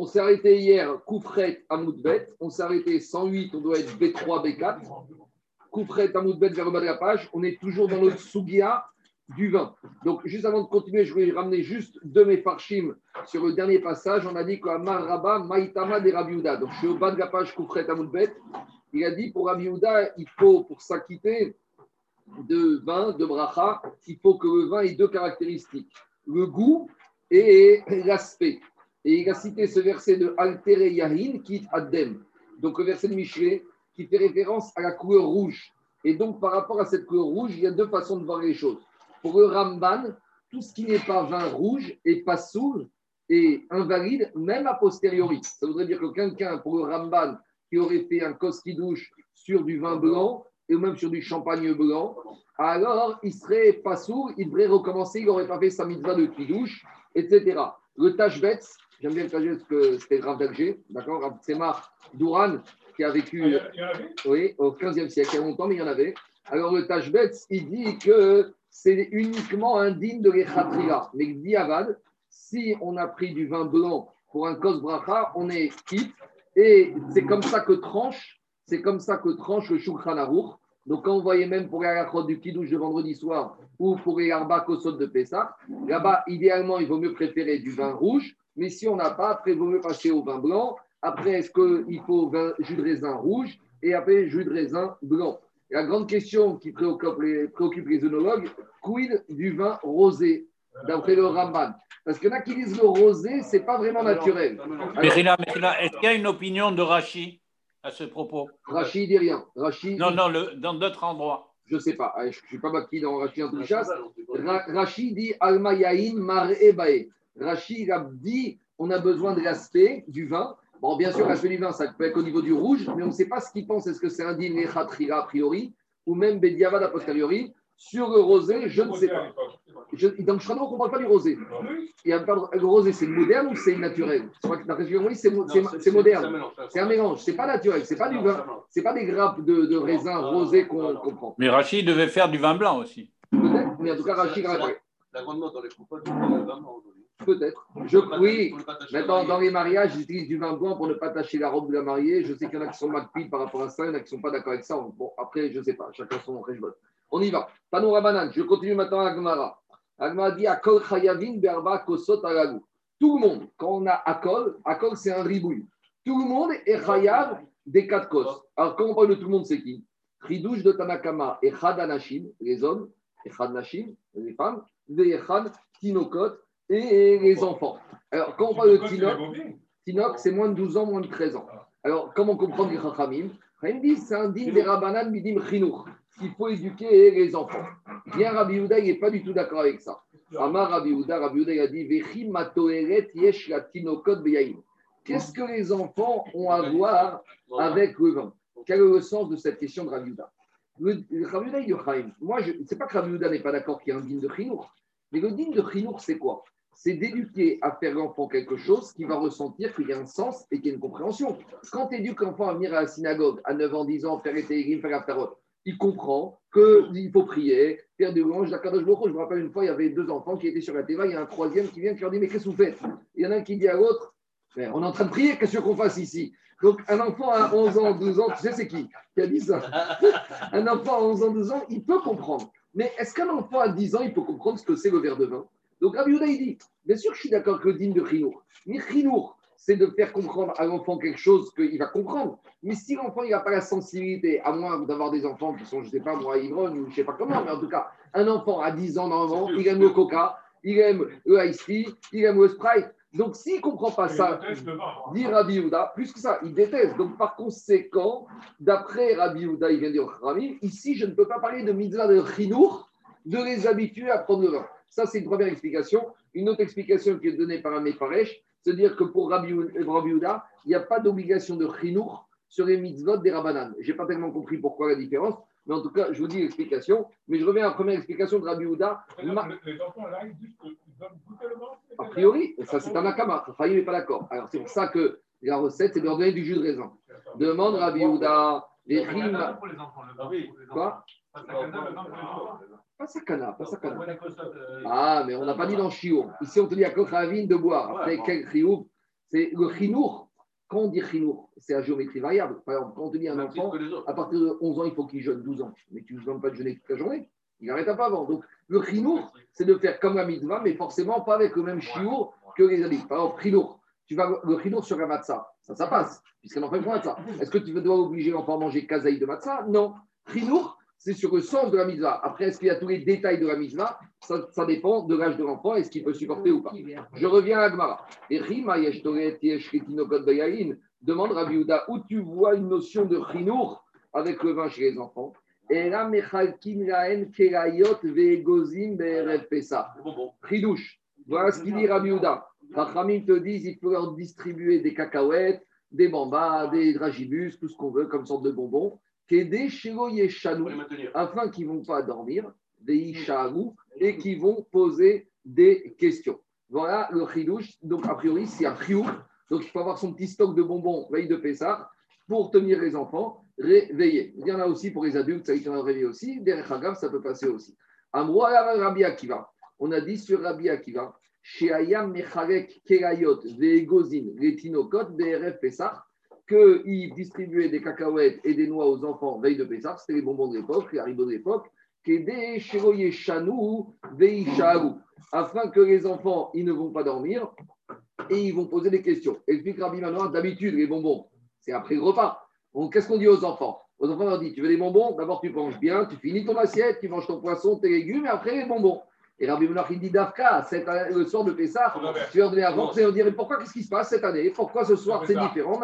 On s'est arrêté hier, Koufret à Moudbet. On s'est arrêté 108, on doit être B3, B4. Koufret à Moudbet vers le bas de la page. On est toujours dans le Sugia du vin. Donc, juste avant de continuer, je voulais ramener juste deux mes sur le dernier passage. On a dit qu'Amar Rabba Maïtama de Rabiouda. Donc, je suis au bas de la page Koufret à Moudbet. Il a dit pour Rabiouda, il faut, pour s'acquitter de vin, de bracha, il faut que le vin ait deux caractéristiques le goût et l'aspect. Et il a cité ce verset de Altere Yahin, qui Adem. Donc, le verset de Michelet, qui fait référence à la couleur rouge. Et donc, par rapport à cette couleur rouge, il y a deux façons de voir les choses. Pour le Ramban, tout ce qui n'est pas vin rouge et pas sourd est invalide, même a posteriori. Ça voudrait dire que quelqu'un, pour le Ramban, qui aurait fait un koski douche sur du vin blanc, et même sur du champagne blanc, alors il serait pas sourd, il devrait recommencer, il n'aurait pas fait sa mitzvah de douche, etc. Le Tashbetz, j'aime bien le parce que c'était grave d'Alger, d'accord C'est Semar Douran, qui a vécu oui, au 15e siècle, il y a longtemps, mais il y en avait. Alors le Tashbetz, il dit que c'est uniquement indigne de l'Echatria. Mais Diavad, si on a pris du vin blanc pour un kos bracha, on est quitte. Et c'est comme ça que tranche, c'est comme ça que tranche le Shulchan Aruch. Donc, quand on voyait même pour la du Kidouche de vendredi soir ou pour les Arba Kosot de Pessah, là-bas, idéalement, il vaut mieux préférer du vin rouge. Mais si on n'a pas, après, il vaut mieux passer au vin blanc. Après, est-ce qu'il faut vin, jus de raisin rouge? Et après, jus de raisin blanc La grande question qui préoccupe les, préoccupe les œnologues, quid du vin rosé d'après le Ramban Parce qu'il y en a qui disent le rosé, c'est pas vraiment naturel. Mais est-ce qu'il y a une opinion de Rachid à ce propos? Rachid dit rien. Rachid non, non, dans d'autres endroits. Je ne sais pas. Je ne suis pas bâti dans Rachid en chasse. Rachid dit Alma Yahin Mar Ebae. Rachid a dit on a besoin de l'aspect du vin. Bon, bien sûr, l'aspect du vin, ça peut être au niveau du rouge, mais on ne sait pas ce qu'il pense. Est-ce que c'est un dîner a priori ou même Bediavad a posteriori Sur le rosé, je ne sais pas. Je, dans le on ne parle pas du rosé. Il y a pas, le rosé, c'est moderne ou c'est naturel? Oui, c'est moderne. C'est un mélange. C'est pas naturel. C'est pas du vin. C'est pas des grappes de, de raisin rosé qu'on prend. Mais Rachid devait faire du vin blanc aussi. Peut-être, mais en tout cas, Rachid a La grande dans les coupoles, Peut-être. Je, oui. Maintenant, dans les mariages, ils utilisent du vin blanc pour ne pas tacher la robe de la mariée. Je sais qu'il y en a qui sont mal par rapport à ça, il y en a qui ne sont pas d'accord avec ça. Bon, après, je ne sais pas. Chacun son réjouissement. On y va. Panoura banane. Je continue maintenant à Gmara. Agma dit Akol Chayavin Berba Kosot Alagu. Tout le monde, quand on a Akol, Akol c'est un ribouille. Tout le monde est Chayav des quatre kos. Alors quand on parle de tout le monde, c'est qui? Ridouche de Tanakama, Echad Anashim, les hommes, les femmes, Echad Tinokot et les enfants. Alors quand on parle de Tinok, Tinok c'est moins de 12 ans, moins de 13 ans. Alors comment comprendre les Chachamim? Disent c'est un din des Rabbanan Midim Chinour qu'il faut éduquer les enfants. Bien, Rabbi Houda, il n'est pas du tout d'accord avec ça. Amar Rabbi Houda, Rabbi Houda, il a dit Qu'est-ce que les enfants ont à voir avec le vin Quel est le sens de cette question de Rabbi Houda Rabbi Houda, il dit Moi, je ne sais pas que Rabbi Houda n'est pas d'accord qu'il y a un digne de Chinour. Mais le digne de Chinour, c'est quoi? C'est d'éduquer à faire l'enfant quelque chose qui va ressentir qu'il y a un sens et qu'il y a une compréhension. Quand tu éduques l'enfant à venir à la synagogue à 9 ans, 10 ans, faire les faire la parole, il comprend qu'il faut prier, faire des louanges. Je me rappelle une fois, il y avait deux enfants qui étaient sur la télé, il y a un troisième qui vient qui leur dit Mais qu'est-ce que vous faites? Il y en a un qui dit à l'autre On est en train de prier, qu'est-ce qu'on fasse ici? Donc, un enfant à 11 ans, 12 ans, tu sais, c'est qui qui a dit ça? Un enfant à 11 ans, 12 ans, il peut comprendre. Mais est-ce qu'un enfant à 10 ans, il peut comprendre ce que c'est le verre de vin? Donc, Rabbi il dit Bien sûr, je suis d'accord que le digne de Khinour. Mais Khinour, c'est de faire comprendre à l'enfant quelque chose qu'il va comprendre. Mais si l'enfant n'a pas la sensibilité, à moins d'avoir des enfants qui sont, je ne sais pas moi, ivrognes ou je ne sais pas comment, mais en tout cas, un enfant à 10 ans normalement, il aime le coca, il aime le ice tea, il aime le sprite. Donc s'il ne comprend pas ça, dit Rabbi Yehuda, plus que ça, il déteste. Donc par conséquent, d'après Rabbi Yehuda, il vient dire Rami, ici je ne peux pas parler de mitzvah de chinour, de les habituer à prendre le vin. Ça, c'est une première explication. Une autre explication qui est donnée par un Meparesh, c'est-à-dire que pour Rabbi Yehuda, il n'y a pas d'obligation de chinour sur les mitzvot des Rabbanan. Je n'ai pas tellement compris pourquoi la différence, mais en tout cas, je vous dis l'explication. Mais je reviens à la première explication de Rabbi Yehuda. Les enfants, là, ils disent qu'ils goûter le A priori, ça c'est un akama. Faïm n'est pas d'accord. Alors c'est pour ça que la recette, c'est de leur donner du jus de raisin. Demande Rabbi Yehuda, les rimes. Quoi pas sakana, pas sakana. Ah, mais on n'a pas dit dans Chiour. Ici, on te dit à Kochavine de boire. Après, quel chiour C'est le chinour. Quand on dit chinour, c'est à géométrie variable. Par exemple, quand on te dit un enfant, à partir de 11 ans, il faut qu'il jeûne 12 ans. Mais tu ne demandes pas de jeûner toute la journée. Il n'arrête pas avant. Donc, le chinour, c'est de faire comme la mitzvah, mais forcément pas avec le même chiour que les habits. Par exemple, chinour. Tu vas le chinour sur la matzah. Ça, ça passe, fait matzah. Est-ce que tu dois obliger l'enfant à manger kazaï de matzah? Non. Chinour, c'est sur le sens de la mitzvah. Après, est-ce qu'il y a tous les détails de la mitzvah? Ça, ça, dépend de l'âge de l'enfant, est-ce qu'il peut supporter ou pas. Je reviens à Agmara. Demande Rabbi Yehuda, où tu vois une notion de chinour avec le vin chez les enfants? Et là, Chidouche. Voilà ce qu'il dit Rabbi Yehuda. Rachamim te disent il faut leur distribuer des cacahuètes, des bambas, des dragibus, tout ce qu'on veut comme sorte de bonbons afin qu'ils ne vont pas dormir, des et qu'ils vont poser des questions. Voilà le chidouche. Donc, a priori, c'est un chiouk. Donc, il faut avoir son petit stock de bonbons veille de Pessah pour tenir les enfants réveillés. Il y en a aussi pour les adultes, ça y en a réveillé aussi. Des Hagav, ça peut passer aussi. Rabbi Akiva. On a dit sur Rabbi Akiva, chez Ayam Mecharek Kerayot, Veegozin, Retinokot, BRF Pessah, qu'ils distribuaient des cacahuètes et des noix aux enfants veille de Pessah, c'était les bonbons de l'époque, les haribots de l'époque, afin que les enfants, ils ne vont pas dormir et ils vont poser des questions. Explique Rabbi Manoir, d'habitude, les bonbons, c'est après le repas. Qu'est-ce qu'on dit aux enfants? Aux enfants, on leur dit, tu veux des bonbons? D'abord, tu manges bien, tu finis ton assiette, tu manges ton poisson, tes légumes, et après, les bonbons. Et Rabbi Menach, il dit Dafka, le soir de Pessah, tu leur donner avant, on dirait pourquoi, qu'est-ce qui se passe cette année? Pourquoi ce soir c'est différent?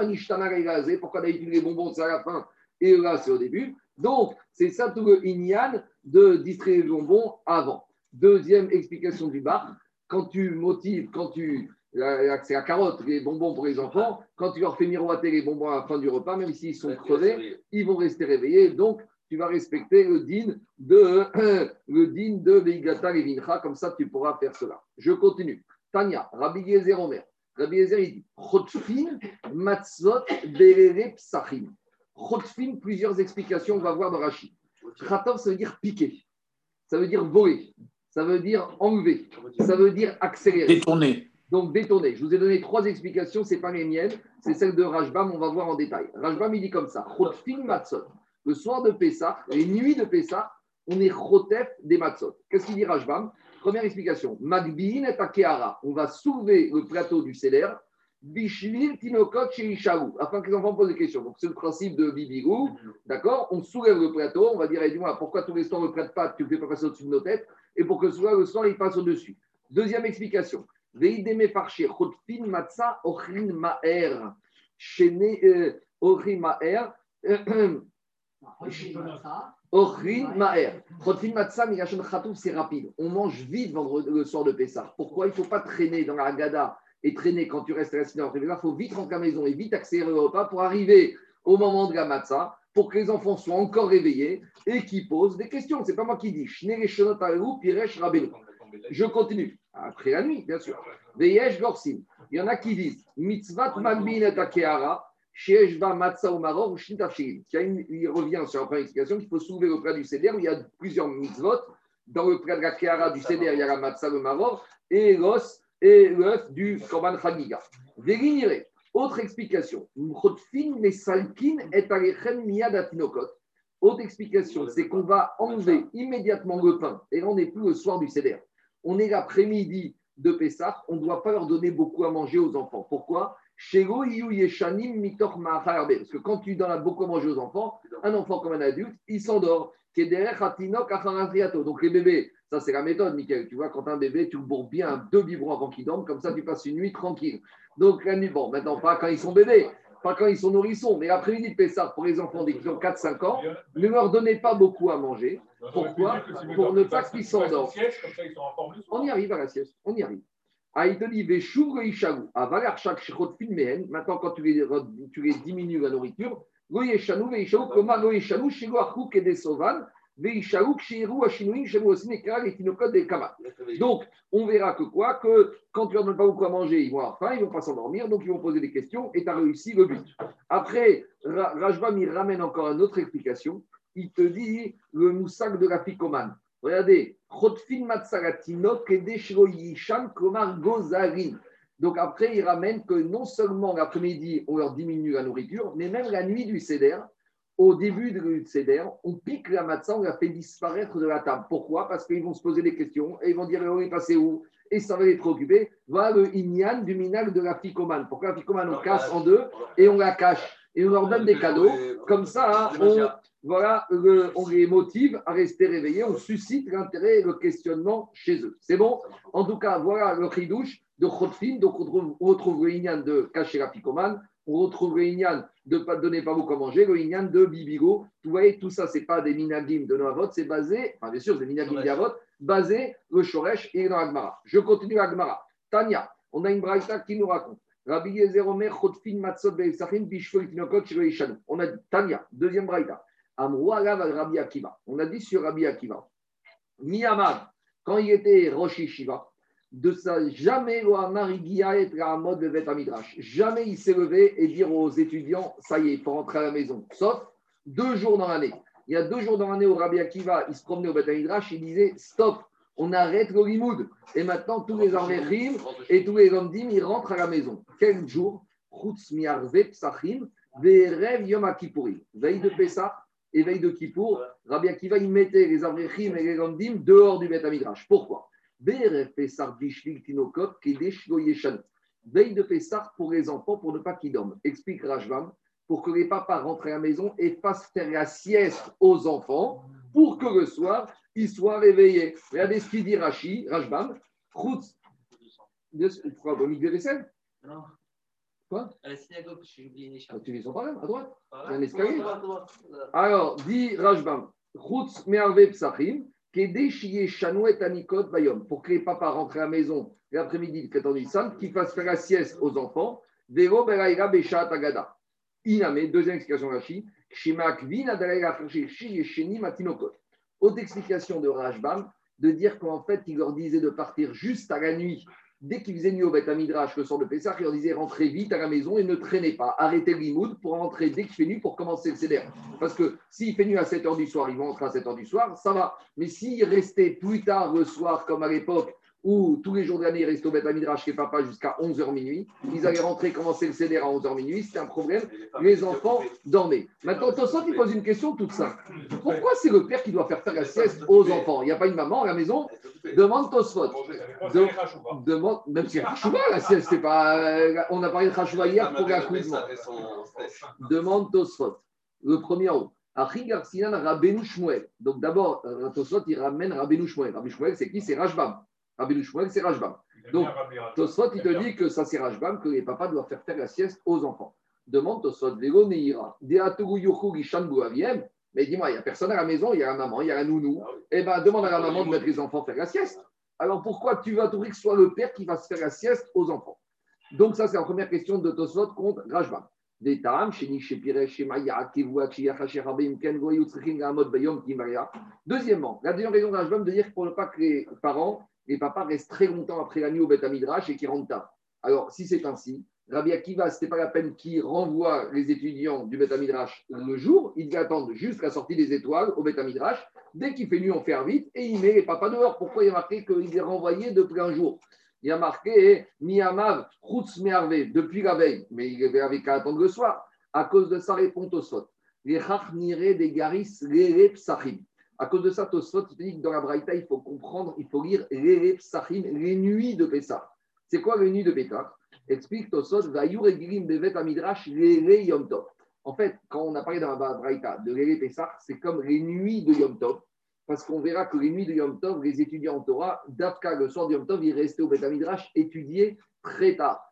Pourquoi d'habitude les bonbons c'est à la fin et là c'est au début Donc, c'est ça tout le Inyan de distribuer les bonbons avant. Deuxième explication du bar, quand tu motives, quand tu. C'est la carotte, les bonbons pour les enfants. Quand tu leur fais miroiter les bonbons à la fin du repas, même s'ils sont crevés, ils vont rester réveillés. Donc, tu vas respecter le din de le din de Veigata Levincha, comme ça tu pourras faire cela. Je continue. Tanya, Rabbi Yezer Omer. Rabbi Yezer, il dit Chotfin, Matzot, Berere, Psachim. Chotfin, plusieurs explications, on va voir dans Rashi. Khatov, ça veut dire piquer, ça veut dire voler, ça veut dire enlever, ça veut dire accélérer. Détourner. Donc détourner. Je vous ai donné trois explications, ce n'est pas les miennes, c'est celle de Rajbam, on va voir en détail. Rajbam, il dit comme ça Chotfin, Matzot le soir de Pessah, les nuits de Pessah, on est chotef des matzot. Qu'est-ce qu'il dit Rajbam? Première explication. Magbiin et Akeara. On va soulever le plateau du Seder. Bishvil Tinokot chez afin que les enfants posent des questions. Donc, c'est le principe de Bibigou. D'accord? On soulève le plateau. On va dire, dis-moi, pourquoi tous les soirs ne prête pas Tu ne fais pas passer au-dessus de nos têtes? Et pour que soit le soir, il passe au-dessus. Deuxième explication. Veideme parché, chotfin matza ochrin ma'er. Shene euh, ochrin ma'er. c'est rapide. On mange vite le soir de Pessah. Pourquoi Il ne faut pas traîner dans la Gada et traîner quand tu restes assis dans Il faut vite rentrer à la maison et vite accélérer le repas pour arriver au moment de la matzah, pour que les enfants soient encore réveillés et qu'ils posent des questions. Ce n'est pas moi qui dis. Je continue. Après la nuit, bien sûr. Il y en a qui disent Mitzvat il revient sur la première explication qu'il faut soulever le plat du Seder. Il y a plusieurs mitzvot. Dans le plat de la Kéara du Seder, il y a la matzah, le maror, et l'os et l'œuf du Korban Chagiga. Autre explication. Autre explication, c'est qu'on va enlever immédiatement le pain. Et là, on n'est plus le soir du Seder. On est l'après-midi de Pessah. On ne doit pas leur donner beaucoup à manger aux enfants. Pourquoi? Parce que quand tu donnes beaucoup à manger aux enfants, un enfant comme un adulte, il s'endort. Donc les bébés, ça c'est la méthode, Michael. Tu vois, quand un bébé, tu le bourres bien deux biberons avant qu'il dorme, comme ça tu passes une nuit tranquille. Donc la nuit, bon, maintenant pas quand ils sont bébés, pas quand ils sont nourrissons, mais l'après-midi de Pessah, pour les enfants dès qu'ils ont 4-5 ans, ne leur donnez pas beaucoup à manger. Pourquoi? Pour ne pas qu'ils s'endorment. On y arrive à la sieste, on y arrive. Ah, il te dit, Maintenant, quand tu les, tu les diminues la nourriture, donc, on verra que quoi Que quand tu leur donnes pas beaucoup à manger, ils vont avoir faim, ils vont pas s'endormir, donc ils vont poser des questions et tu as réussi le but. Après, Rajbam, il ramène encore une autre explication. Il te dit le moussac de la ficomane. Regardez, Donc après, il ramène que non seulement l'après-midi, on leur diminue la nourriture, mais même la nuit du Seder, au début du Seder, on pique la matzah, on la fait disparaître de la table. Pourquoi? Parce qu'ils vont se poser des questions et ils vont dire on est passé où? Et ça va les préoccuper. Voilà le inyan du minal de la ficomane. Pourquoi la ficomane, on casse en deux et on la cache? Et on leur donne des cadeaux. Comme ça, on, voilà, on les motive à rester réveillés, on suscite l'intérêt et le questionnement chez eux. C'est bon? En tout cas, voilà le chidouche de Khotfin. Donc, on retrouve, le Inyan de cacher la picomane, on retrouve le Inyan de ne pas donner pas beaucoup à manger, le Inyan de Bibigo. Vous voyez, tout ça, ce n'est pas des minagim de Noavot, c'est basé, enfin, bien sûr, des minagim d'Avot, basé le Shoresh et dans Agmara. Je continue Agmara. Tania, on a une braïta qui nous raconte. Rabbi Yezer Omer, Khotfin, Matzot, On a Tania, deuxième braïta. Rabbi Akiva. On a dit sur Rabbi Akiva. Miyamad, quand il était Rosh Shiva, de ça, jamais Jamais il s'est levé et dire aux étudiants, ça y est, il faut rentrer à la maison. Sauf deux jours dans l'année. Il y a deux jours dans l'année où Rabbi Akiva, il se promenait au Bet Midrash, il disait, stop, on arrête le limoud. Et maintenant, tous les armées et tous les hommes ils rentrent à la maison. Quel jour yom Veille de Pessah, et veille de Kippour, Rabbi Akiva, il mettait les Avrechim et les Gandim dehors du Beth. Pourquoi Veille de Pessar pour les enfants, pour ne pas qu'ils dorment. Explique Rajvam, pour que les papas rentrent à la maison et fassent faire la sieste aux enfants, pour que le soir, ils soient réveillés. Regardez ce qu'il dit Rashi, Rajvam. Routz. Tu crois, Non. Quoi À la synagogue, j'ai oublié une écharpe. Tu les sens pas à droite Il y a un escalier. Alors, dit Rajbam, Chutz Me'arve Psachim, pour que les papas rentrent à la maison l'après-midi du 14 Nissan, qu'ils fassent faire la sieste aux enfants, Vero Beshat Agada. Iname, deuxième explication Rashi, Shimak Vina Dalaïra Sheni Matinokot. Autre explication de Rajbam, de dire qu'en fait, il leur disait de partir juste à la nuit dès qu'il faisait nuit au Beth Midrash, le sort de Pessah, il leur disait rentrez vite à la maison et ne traînez pas. Arrêtez limoud pour rentrer dès qu'il fait nuit pour commencer le CDR. Parce que s'il fait nuit à 7 h du soir, ils vont rentrer à 7 h du soir, ça va. Mais s'il restait plus tard le soir, comme à l'époque, où tous les jours de l'année, ils restaient au Beth Midrash chez papa jusqu'à 11h minuit. Ils allaient rentrer, commencer le CDR à 11h minuit. C'était un problème. Les enfants dormaient. Maintenant, Tosot, il pose une question toute simple. Pourquoi c'est le père qui doit faire faire la sieste aux enfants? Il n'y a pas une maman à la maison? Demande Tosfot. demande, même si Rachouba, la sieste, c'est pas. On a parlé de Rachouba hier pour l'accouchement. Demande Tosfot. Le premier haut. Achigarsinan Rabbeinu Shmuel. Donc d'abord, euh, Tosfot, il ramène Rabbeinu Shmuel. Rabbeinu Shmuel, c'est qui? C'est Rajbam. Rabbi c'est Rajbam. Donc, Tosfot, il te dit que ça, c'est Rajbam, que les papas doivent faire faire la sieste aux enfants. Demande Tosfot, Vélo Neira, mais dis-moi, il n'y a personne à la maison, il y a la maman, il y a la nounou. Eh bien, demande à la maman de mettre les enfants faire la sieste. Alors pourquoi tu vas trouver que ce soit le père qui va se faire la sieste aux enfants? Donc, ça, c'est la première question de Tosfot contre Rajbam. Deuxièmement, la deuxième raison Rajbam de dire pour ne pas que les parents les papas restent très longtemps après la nuit au Beth Midrash et qui rentrent tard. Alors, si c'est ainsi, Rabbi Akiva, ce n'était pas la peine qu'il renvoie les étudiants du Beth Midrash le jour, il va attendre juste la sortie des étoiles au Beth Midrash. Dès qu'il fait nuit, on fait vite et il met les papas dehors. Pourquoi il y a marqué qu'il est renvoyé de plein jour? Il y a marqué Miyamav, Me'arve, depuis la veille, mais il avait qu'à attendre le soir. À cause de ça, répond Tosfot. Les Chachnire des Garis, les Psachim. À cause de ça, Tosfot, dit que dans la Braïta, il faut comprendre, il faut lire les psachim, les nuits de Pessah. C'est quoi les nuits de Pessah? Explique Tosfot, Vayur Egilim Bevet Amidrash, les Yom Tov. En fait, quand on a parlé dans la Braïta de les Pessah, c'est comme les nuits de Yom Tov. Parce qu'on verra que les nuits de Yom Tov, les étudiants en Torah, d'Afka, le soir de Yom Tov, ils restaient au Bet Midrash étudier très tard.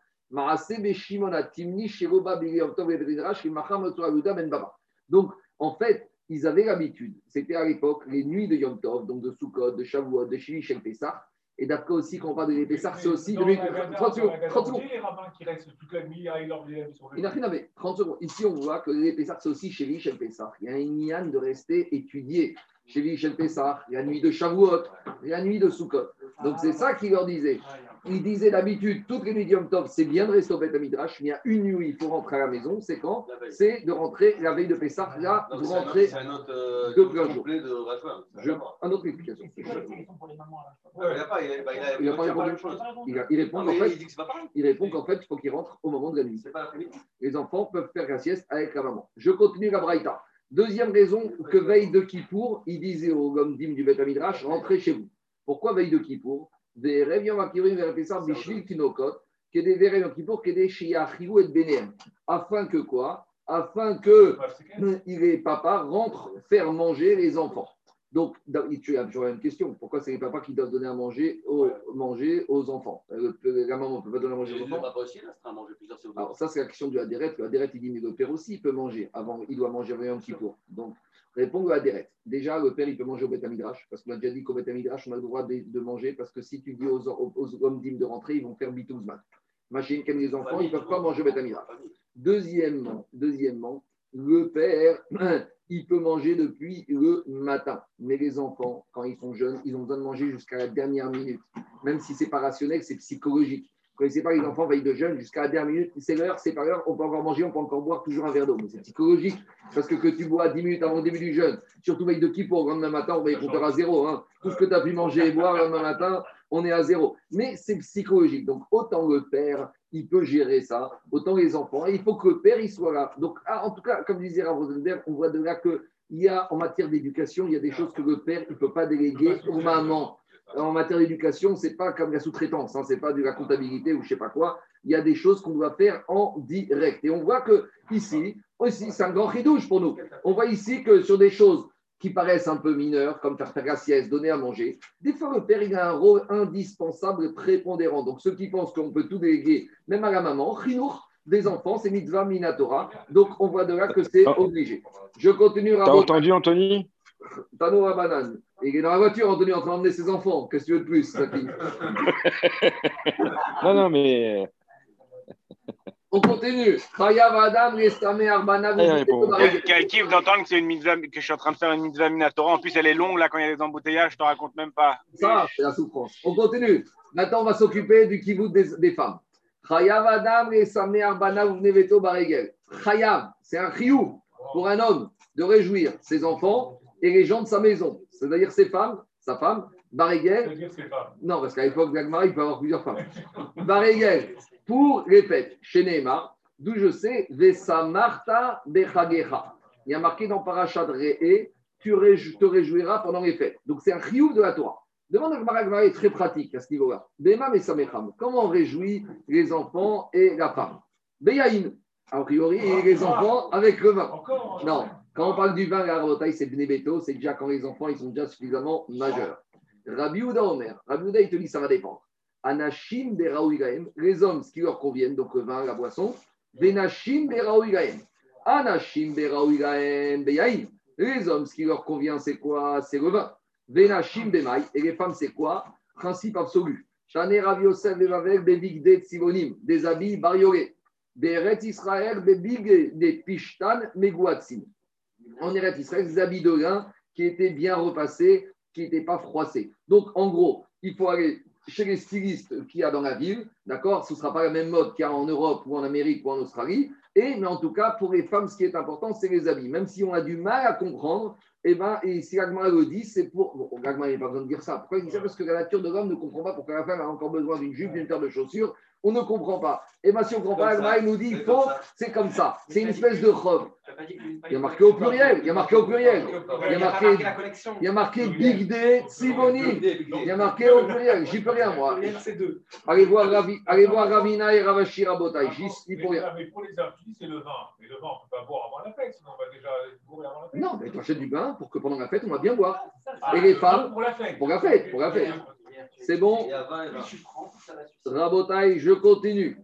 Donc, en fait, ils avaient l'habitude. C'était à l'époque les nuits de Yom Tov, donc de Sukkot, de Shavuot, de Shilish et Pessah. Et d'après aussi, quand on parle de Pessah, c'est aussi. Non, de... 30 secondes. 30 secondes. les rabbins qui restent toute la nuit à leur Il n'a rien à 30 secondes. Ici, on voit que les Pessah, c'est aussi chez et Pessah. Il y a une yann de rester étudié chez et Pessah. Il y a la nuit de Shavuot, il y a la nuit de Sukkot. Donc c'est ça qu'il leur disait. il disait d'habitude, toutes les nuits Yom Tov, c'est bien de rester au Beth Midrash, mais il y a une nuit où il faut rentrer à la maison, c'est quand. C'est de rentrer la veille de Pessah, là, vous c'est un autre- rentrez C'est un autre euh, de plein jour. de. Je... Un autre explication. C'est quoi pour les mamans Il n'a pas, il a, bah, il a, Il a pas répondu. même chose. Il, a- il répond Non, qu'en fait, il dit que c'est pas pareil. il répond qu'en fait, il faut qu'il rentre au moment de la nuit. Les enfants peuvent faire la sieste avec la maman. Je continue la braïta. Deuxième raison que veille de Kippour, il disait au Gomdim du Beth Midrash, rentrez chez vous. Pourquoi veille de Kippour? Des rêves vers Pessah, Bishvil Tinokot, que des Yom Kippour, que des Shiachiou et Benéem. Afin que quoi? Afin que il et papa rentrent faire manger les enfants. Donc, tu as toujours la même question. Pourquoi c'est les papas qui doivent donner à manger aux, manger aux enfants? Euh, La maman ne peut pas donner à manger aux Le enfants? papa aussi, là, c'est un manger plusieurs alors, ça, c'est la question du Adéret. Le Adéret, il dit, mais le père aussi, il peut manger. Avant, il doit manger avant petit cours. Donc, répond le Adéret. Déjà, le père, il peut manger au Beth Midrash, parce qu'on a déjà dit qu'au Beth Midrash, on a le droit de, de manger, parce que si tu dis aux, aux, aux hommes d'hymne de rentrer, ils vont faire bitouzman. Machine, comme les enfants, ils ne peuvent pas manger au Beth Midrash. Deuxièmement, deuxièmement, le père, il peut manger depuis le matin. Mais les enfants, quand ils sont jeunes, ils ont besoin de manger jusqu'à la dernière minute. Même si c'est pas rationnel, c'est psychologique. Vous connaissez pas les enfants veillent de jeunes jusqu'à la dernière minute, c'est l'heure, c'est pas l'heure, on peut encore manger, on peut encore boire toujours un verre d'eau. Mais c'est psychologique, parce que que tu bois 10 minutes avant le début du jeûne, surtout veille de qui pour le lendemain matin, on va y compter à zéro. hein. Tout ce que tu as pu manger et boire le lendemain matin, on est à zéro. Mais c'est psychologique. Donc autant le père, il peut gérer ça, autant les enfants. Et il faut que le père, il soit là. Donc ah, en tout cas, comme disait Rav Rosenberg, on voit de là que il y a en matière d'éducation, il y a des choses que le père ne peut pas déléguer aux mamans. En matière d'éducation, c'est pas comme la sous-traitance, hein, c'est pas de la comptabilité ou je sais pas quoi. Il y a des choses qu'on doit faire en direct. Et on voit que ici, aussi, c'est un grand ridouche pour nous. On voit ici que sur des choses qui paraissent un peu mineures, comme faire faire la sieste, donner à manger, des fois le père il a un rôle indispensable et prépondérant. Donc ceux qui pensent qu'on peut tout déléguer, même à la maman, chinour, des enfants, c'est mitzvah minatora. Donc on voit de là que c'est obligé. Je continue T'as entendu, Anthony? Tano à banane. Il est dans la voiture, Anthony, en train d'emmener ses enfants. Qu'est-ce que tu veux de plus, Non, non, mais. On continue. Chayav Adam, Restame Arbana, il répond. Quel, quel kiff d'entendre que c'est une mitzvah, que je suis en train de faire une mitzvah minatora. En plus, elle est longue là quand il y a des embouteillages. Je te raconte même pas. Ça, c'est la souffrance. On continue. Maintenant, on va s'occuper du kivout des, des femmes. Chayav Adam, Restame Arbana, Vneveto Baregel. Chayav, c'est un chiyou pour un homme de réjouir ses enfants et les gens de sa maison. C'est-à-dire ses femmes, sa femme, Baregel. Non, parce qu'à l'époque d'Agmar, il peut avoir plusieurs femmes. Baregel, pour les fêtes, chez Neymar, d'où je sais, Vesa Marta Bechagecha. Il y a marqué dans Parashat Re'e, tu te réjouiras pendant les fêtes. Donc c'est un chiouf de la Torah. Demande Agmar est très pratique à ce niveau-là. Bema Mesamecham. Comment on réjouit les enfants et la femme? Beyaïn. A priori, les enfants avec le vin. Non, quand on parle du vin, la rabotaille, c'est Bnebeto, c'est déjà quand les enfants ils sont déjà suffisamment majeurs. Rabbi Ouda Omer, Rabbi Ouda, il te dit ça va dépendre. Anashim Beraouigaem, les hommes, ce qui leur conviennent, donc le vin, la boisson. Benashim Beraouigaem. Anashim Beraouigaem Beyaïm. Les hommes, ce qui leur convient, c'est quoi? C'est le vin. Benashim Bemaï. Et les femmes, c'est quoi? Principe absolu. Shane Rabbi Yosef Bevavel Bebigde Tsivonim. Des habits bariolés. Beret Israël Bebig des Pishtan Megouatsim en Eretz Israël, des habits de lin qui étaient bien repassés, qui n'étaient pas froissés. Donc, en gros, il faut aller chez les stylistes qu'il y a dans la ville, d'accord Ce ne sera pas la même mode qu'il y a en Europe ou en Amérique ou en Australie. Et, mais en tout cas, pour les femmes, ce qui est important, c'est les habits. Même si on a du mal à comprendre, eh ben, et si Agma le dit, c'est pour. Bon, Agma n'a pas besoin de dire ça. Pourquoi il dit ça? Parce que la nature de l'homme ne comprend pas pourquoi la femme a encore besoin d'une jupe, d'une paire de chaussures. On ne comprend pas. Et bien, si on ne comprend pas, Agma, il nous dit il faut, c'est comme ça. C'est une espèce de robe. Il y a marqué au pluriel. Il y a marqué au pluriel. Il y a marqué, il y a marqué Big Day Tzivoni. Il y a marqué au pluriel. J'y peux rien, moi. Allez voir, Ravi, allez voir Ravina et Ravashi Rabotai. J'y peux Mais, rien. mais pour les dis c'est le vin. Mais le vin, on ne peut pas boire avant la fête, sinon on va déjà bourrer avant la fête. Non, mais tu achètes du vin pour que pendant la fête, on va bien boire. Ah, Et les le femmes Pour la fête. Pour la fête, pour la fête. C'est bon Il y a 20 et 20. Rabotai, je continue.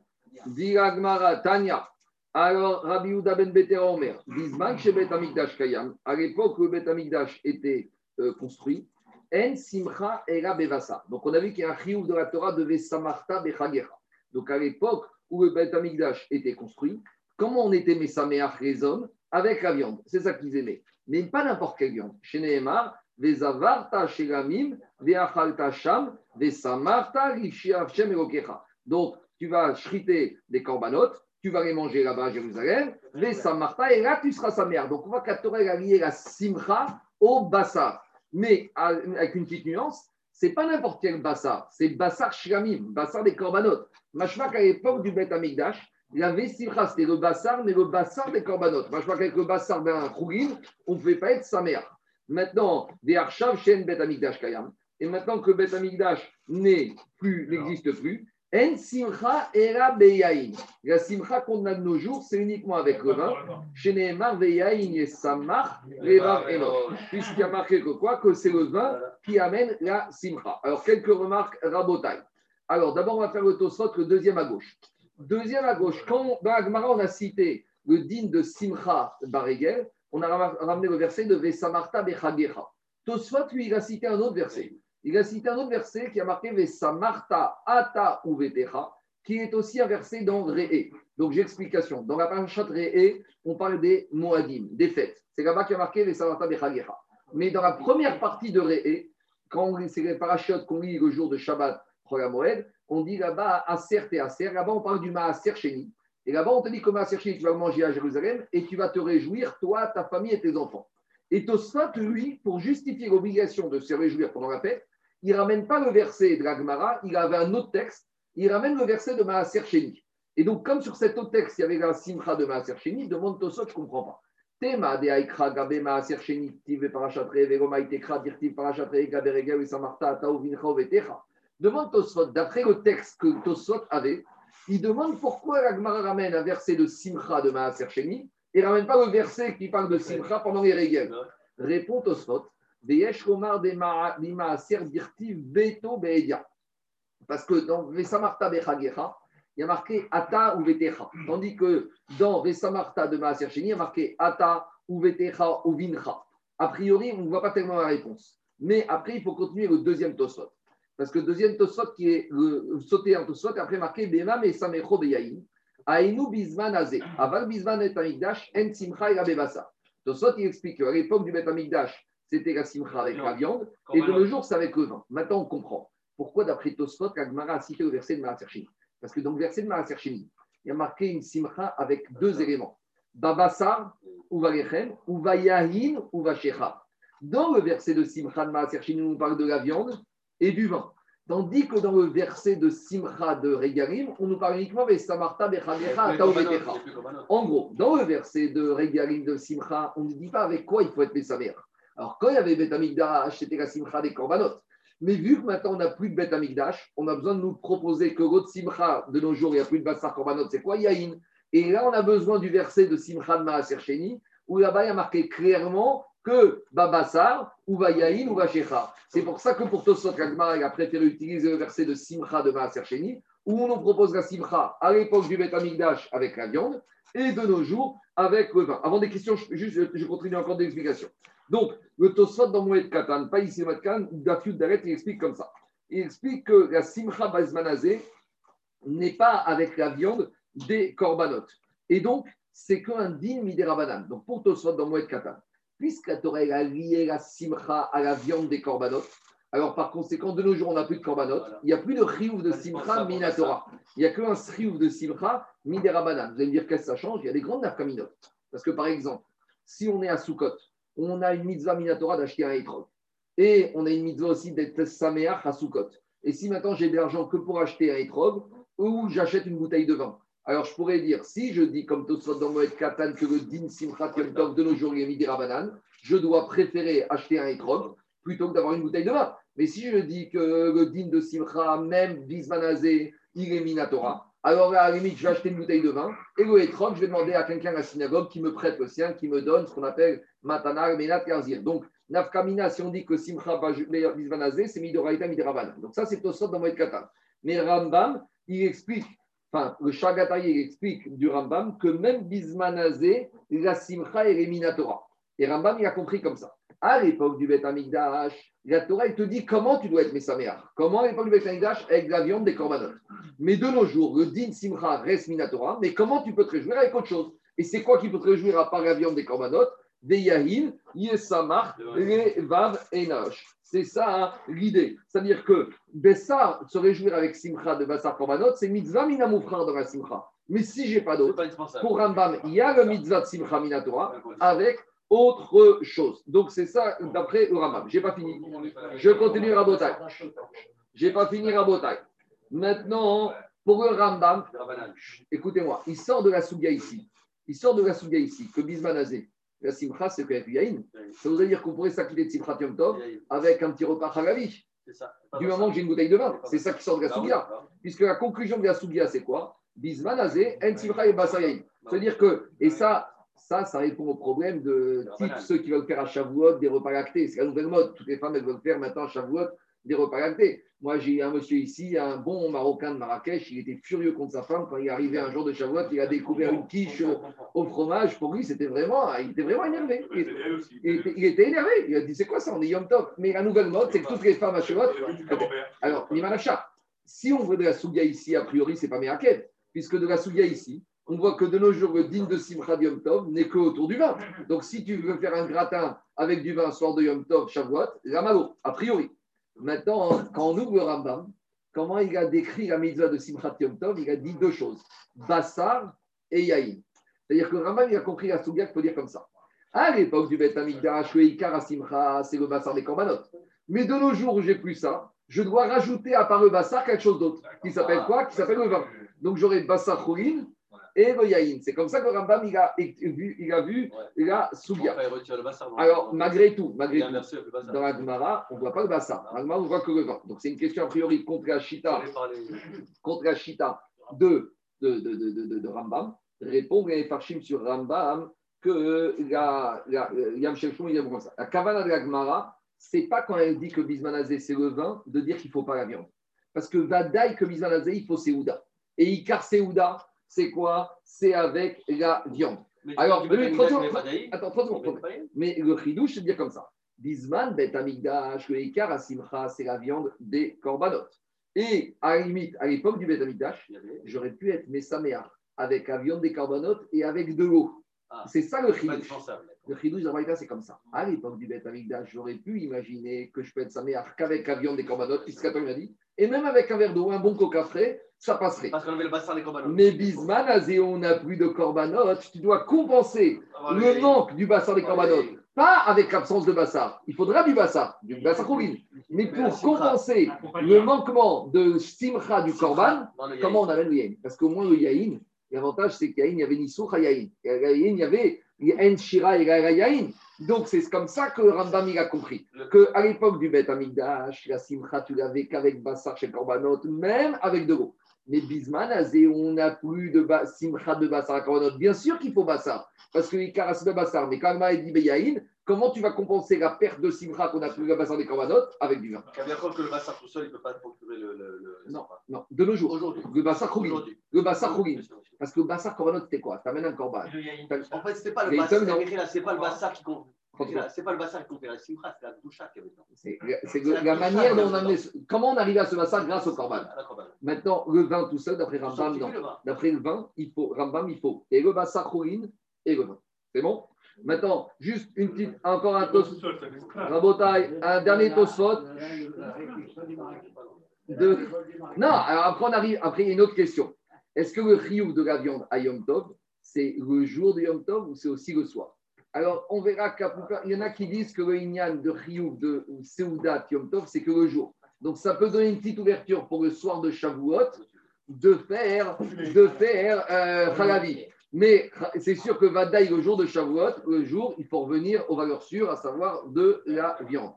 Dit Agmara, Tanya. Alors, Rabbi Uda ben Betera Omer, Bisman chez Bet Amikdash Kayam, à l'époque où le Bet Amikdash était euh, construit, En Simcha Era Bevasa. Donc, on a vu qu'il y a un chiouf de la Torah de Vesamarta Bechagecha. Donc, à l'époque où le Bet Amikdash était construit, comment on était Mesameach les hommes Avec la viande? C'est ça qu'ils aimaient. Mais pas n'importe quelle viande. Chez Nehemar, Donc, tu vas shriter des corbanotes, tu vas les manger là-bas à Jérusalem, Vesamarta, et là, tu seras sa mère. Donc, on voit qu'à Torah, elle a lié la simcha au bassar. Mais à- avec une petite nuance, c'est pas n'importe quel bassar, c'est bassar shlamim, bassar des corbanotes. Machma qu'à l'époque du Beth Amikdash, avait simcha, c'était le bassar, mais le bassar des corbanotes. Machma qu'avec le bassar d'un chougin, on ne pouvait pas être sa mère. Maintenant, des archav shen Beth Amikdash kayam. Et maintenant que Beth Amikdash n'est plus, n'existe plus, en simcha era beyain. La simcha qu'on a de nos jours, c'est uniquement avec le vin. Chez Nehemar veyain yesamach levav enoch puisqu'il y a marqué que quoi? Que c'est le vin qui amène la simcha. Alors, quelques remarques rabotailles. Alors, d'abord, on va faire le tosfot, le deuxième à gauche. Deuxième à gauche, quand dans la Gemara, on a cité le din de simcha baregel, on a ram- ramené le verset de Vesamarta bechagecha. Tosfot, lui, il a cité un autre verset. Il a cité un autre verset qui a marqué Vesamarta ata uvetecha, qui est aussi un verset dans Re'e. Donc, j'ai explication. Dans la parashat Re'e, on parle des Moadim, des fêtes. C'est là-bas qu'il y a marqué Vesamarta bechagecha. Mais dans la première partie de Re'e, quand c'est les parachutes qu'on lit le jour de Shabbat, HaMoed, on dit là-bas Aser et Aser. Là-bas, on parle du Maaser Sheni. Et là-bas, on te dit que Maaser Sheni, tu vas manger à Jérusalem et tu vas te réjouir, toi, ta famille et tes enfants. Et Tosfat, lui, pour justifier l'obligation de se réjouir pendant la fête, il ne ramène pas le verset de la Gemara, il avait un autre texte, il ramène le verset de Maaser Sheni. Et donc, comme sur cet autre texte, il y avait la simcha de Maaser Sheni, demande Tosfot, je ne comprends pas. Tema de Aikra Gabe Maaser Sheni, Tive Parashatre, Veroma Itekra, Dirtiv Parashatre, Gabe Samarta. Demande Tosfot, d'après le texte que Tosfot avait, il demande pourquoi la Gemara ramène un verset de Simcha de Maaser Sheni et ramène pas le verset qui parle de Simcha pendant les Regel. Répond Tosfot, Beto. Parce que dans Vesamarta Bechagecha, il y a marqué Ata ou Vetecha. Tandis que dans Vesamarta de Maaser Sheni, il y a marqué Ata ou Vetecha ou Vincha. A priori, on ne voit pas tellement la réponse. Mais après, il faut continuer le deuxième Tosfot. Parce que le deuxième Tosfot, qui est le sauté en Tosfot, après marqué Bema et Samecho Beyaïn. Aïnou Bisman Azé. Aval Bisman et Amigdash, En Simcha et la Bebasa. Tosfot, il explique qu'à l'époque du Bet Amigdash, c'était la Simcha avec la viande. Et de nos jours, c'est avec le vin. Maintenant, on comprend. Pourquoi, d'après Tosfot, la Gemara a cité le verset de Maaser Sheni Parce que dans le verset de Maaser Sheni, il y a marqué une simcha avec deux éléments. Babassar, ou Valechem, ou Vayahin, ou Vachecha. Dans le verset de simcha de Maaser Sheni, on parle de la viande et du vin. Tandis que dans le verset de simcha de Regalim, on nous parle uniquement de Samarta, Betecha. En gros, dans le verset de Regalim de Simcha, on ne dit pas avec quoi il faut être Messamer. Alors, quand il y avait Beth Amikdash, c'était la Simcha des Korbanot. Mais vu que maintenant on n'a plus de Beth Amikdash, on a besoin de nous proposer que l'autre Simcha de nos jours, il n'y a plus de Bassar Korbanot, c'est quoi Yahin Et là, on a besoin du verset de Simcha de Maaser Sheni, où là-bas, il y a marqué clairement que Babassar, ou Vayahin, ou Vachecha. C'est pour ça que pour Tosot Kagmar, a préféré utiliser le verset de Simcha de Maaser où on nous propose la Simcha à l'époque du Beth Amikdash avec la viande, et de nos jours avec le vin. Avant des questions, je- juste, je- continue encore des explications. Donc, le Tosfot dans Moed Katan, pas ici Moed Katan, Dafiud Daret, il explique comme ça. Il explique que la Simcha Bazmanazé n'est pas avec la viande des korbanot. Et donc, c'est qu'un din miderabanan. Donc, pour Tosfot dans Moed Katan, puisque la Torah a lié la Simcha à la viande des korbanot, alors par conséquent, de nos jours, on n'a plus de korbanot, il n'y a plus de riouf de Simcha minatora. Il n'y a qu'un riouf de Simcha miderabanan. Vous allez me dire qu'est-ce que ça change? Il y a des grandes nafkaminot. Parce que par exemple, si on est à Sukkot, on a une mitzvah minatora d'acheter un étrog. Et on a une mitzvah aussi d'être saméach à Sukkot. Et si maintenant j'ai de l'argent que pour acheter un étrog, ou j'achète une bouteille de vin. Alors je pourrais dire, si je dis comme Tosfot dans Moed Katan que le din simchat yom tov de nos jours il est rabanan, je dois préférer acheter un étrog plutôt que d'avoir une bouteille de vin. Mais si je dis que le din de simcha, même bismanazé, il est minatora, alors à la limite, je vais acheter une bouteille de vin et le étrog, je vais demander à quelqu'un à la synagogue qui me prête le sien, qui me donne ce qu'on appelle matana menat karzir. Donc, nafkamina, si on dit que simcha bismanazé, c'est midoraita midirabanan. Donc ça, c'est Tosfot dans Moed Katan. Mais Rambam, il explique, enfin, le Shagataï, il explique du Rambam que même bismanazé, la simcha est minatora. Et Rambam, il a compris comme ça. À l'époque du Beth Amikdash, la Torah, il te dit comment tu dois être Messaméach. Comment à l'époque du Beth avec la viande des korbanot. Mais de nos jours, le din simcha reste minatora. Mais comment tu peux te réjouir avec autre chose? Et c'est quoi qui peut te réjouir à part la viande des korbanot? Veyahin, Yesamach, Vav Enosh. C'est ça hein, l'idée. C'est-à-dire que Bessar, se réjouir avec Simcha de Bassar Korbanot, c'est mitzvah minamoufrar dans la Simcha. Mais si j'ai pas d'autre, pour Rambam, il y a le mitzvah de Simcha Minatora avec autre chose. Donc c'est ça d'après le Rambam. J'ai pas fini. Je continue Rabotai. J'ai pas fini Rabotai. Maintenant, pour le Rambam, écoutez-moi, il sort de la Souga ici. Il sort de la Souga ici, que Bismanazé. La Simcha, c'est que Yahin. Ça voudrait dire qu'on pourrait s'acquitter de Simcha Yom Tov avec un petit repas ça. Du moment que j'ai une bouteille de vin. C'est ça qui sort de la Souga. Puisque la conclusion de la Sougia, c'est quoi? Bismanazé, En Simcha et Basayain. C'est-à-dire que, et ça, ça, ça répond au problème de type ceux qui veulent faire à Shavuot des repas lactés. C'est la nouvelle mode. Toutes les femmes, elles veulent faire maintenant à Shavuot des repas lactés. Moi, j'ai un monsieur ici, un bon Marocain de Marrakech, il était furieux contre sa femme quand il est arrivé un jour de Shavuot, il a découvert une quiche au, fromage. Pour lui, c'était vraiment, il était vraiment énervé. Il, il était, il était énervé. Il a dit, c'est quoi ça On est Yom Tov. Mais la nouvelle mode, c'est que toutes les femmes à Shavuot, alors, Nimanacha, si on veut de la Souga ici, a priori, c'est pas Meraket, puisque de la Souga ici, on voit que de nos jours, le digne de Simcha de Yom Tov n'est que autour du vin. Donc, si tu veux faire un gratin avec du vin soir de Yom Tov, Shavuot, la malo, a priori. Maintenant, quand on ouvre le Rambam, comment il a décrit la mitzvah de Simchat Yom Tov? Il a dit deux choses Bassar et Yaïn. C'est-à-dire que le Rambam, il a compris la Souga qu'il faut dire comme ça. À l'époque du Beth Amikdash, Simcha, c'est le Bassar des Korbanot. Mais de nos jours où j'ai plus ça, je dois rajouter à part le Bassar quelque chose d'autre. Qui s'appelle quoi? Qui s'appelle le. Donc j'aurai Bassar Choulin et. C'est comme ça que Rambam, il a vu, il a vu la le bassard. Alors, malgré tout, malgré a tout, dans la Gemara, on ne voit pas le Bassar. Dans la Gemara, on voit que le vin. Donc, c'est une question a priori contre la Chita, contre la Chita de, de, de, de, Rambam. Répond les Farshim sur Rambam que la, la, Yam Shemshon, il est comme ça. La Kavana de la Gemara, c'est pas quand elle dit que Bismanazé, c'est le vin, de dire qu'il ne faut pas la viande. Parce que Vadaï, que Bismanazé, il faut Seouda. Et Ikar Seouda, c'est quoi? C'est avec la viande. Mais Alors, mais Attends, trois tu secondes. Mais le chidouche, c'est dire comme ça. Bisman, Bet Amigdash, le Ikar, Asimcha, c'est la viande des korbanot. Et à la limite, à l'époque du Bet Amigdash, j'aurais pu être Messaméa avec la viande des korbanot et avec de l'eau. Ah. C'est ça le chidouche. Le chidouche dans Braïta, c'est comme ça. À l'époque du Bet Amigdash, j'aurais pu imaginer que je peux être Saméa qu'avec la viande des korbanot, puisqu'Attends m'a dit, et même avec un verre d'eau, un bon coca frais, ça passerait. Parce qu'on avait le bassard des corbanotes. Mais Bisman, Azé, on n'a plus de korbanot, tu dois compenser Ah, le oui. manque du bassin des Oui. corbanotes, pas avec l'absence de bassar. Il faudra du bassar, du bassar chourine. Mais pour compenser le manquement de simcha du korban, le comment on amène le yaïn Parce qu'au moins le yaïn, l'avantage c'est qu'il y avait ni soucha yaïn. Le il y avait en shira et yaïn. Donc c'est comme ça que Rambam il a compris. Qu'à l'époque du Bet Amigdash, la simcha, tu l'avais qu'avec bassar chez korbanot, même avec de l'eau. Mais Bisman, on n'a plus de simcha de bassar à korbanot. Bien sûr qu'il faut bassar parce que les caras de Bassar, mais quand il dit Beyaïn, comment tu vas compenser la perte de Simcha qu'on a pris le Bassar des Corbanotes avec du vin veut dire quoi que le bassard tout seul, il ne peut pas procurer le. le, le- Non, non, de nos jours. Aujourd'hui. Le Bassar Khougin. Le Khougin. Bien bien sûr. Parce que le Bassar Corbanot, c'était quoi? Tu amènes un corban. En fait, c'était pas le non. C'est pas le bassard qui compte. C'est pas le bassard qui comptait la simcha, c'est la doucha qui avait dedans. C'est la manière dont on a amené. ce- Comment on arrive à ce Bassar grâce au corban À la corbane. Maintenant, le vin tout seul, d'après Rambam, non. D'après le vin, il faut, Rambam, il faut. Et le Bassar Khougin et le vin. C'est bon? Maintenant, juste une petite, encore un tos. Rabotai, un dernier tosfot. De... Non, alors après, on arrive, après, il y a une autre question. Est-ce que le riouf de la viande à Yom Tov, c'est le jour de Yom Tov ou c'est aussi le soir? Alors, on verra qu'il y en a qui disent que le Inyan de riouf de Seudat Yom Tov, c'est que le jour. Donc, ça peut donner une petite ouverture pour le soir de Shavuot de faire, de faire euh, Chalavi. Mais c'est sûr que Vadaï, le jour de Shavuot, le jour, il faut revenir aux valeurs sûres, à savoir de la viande.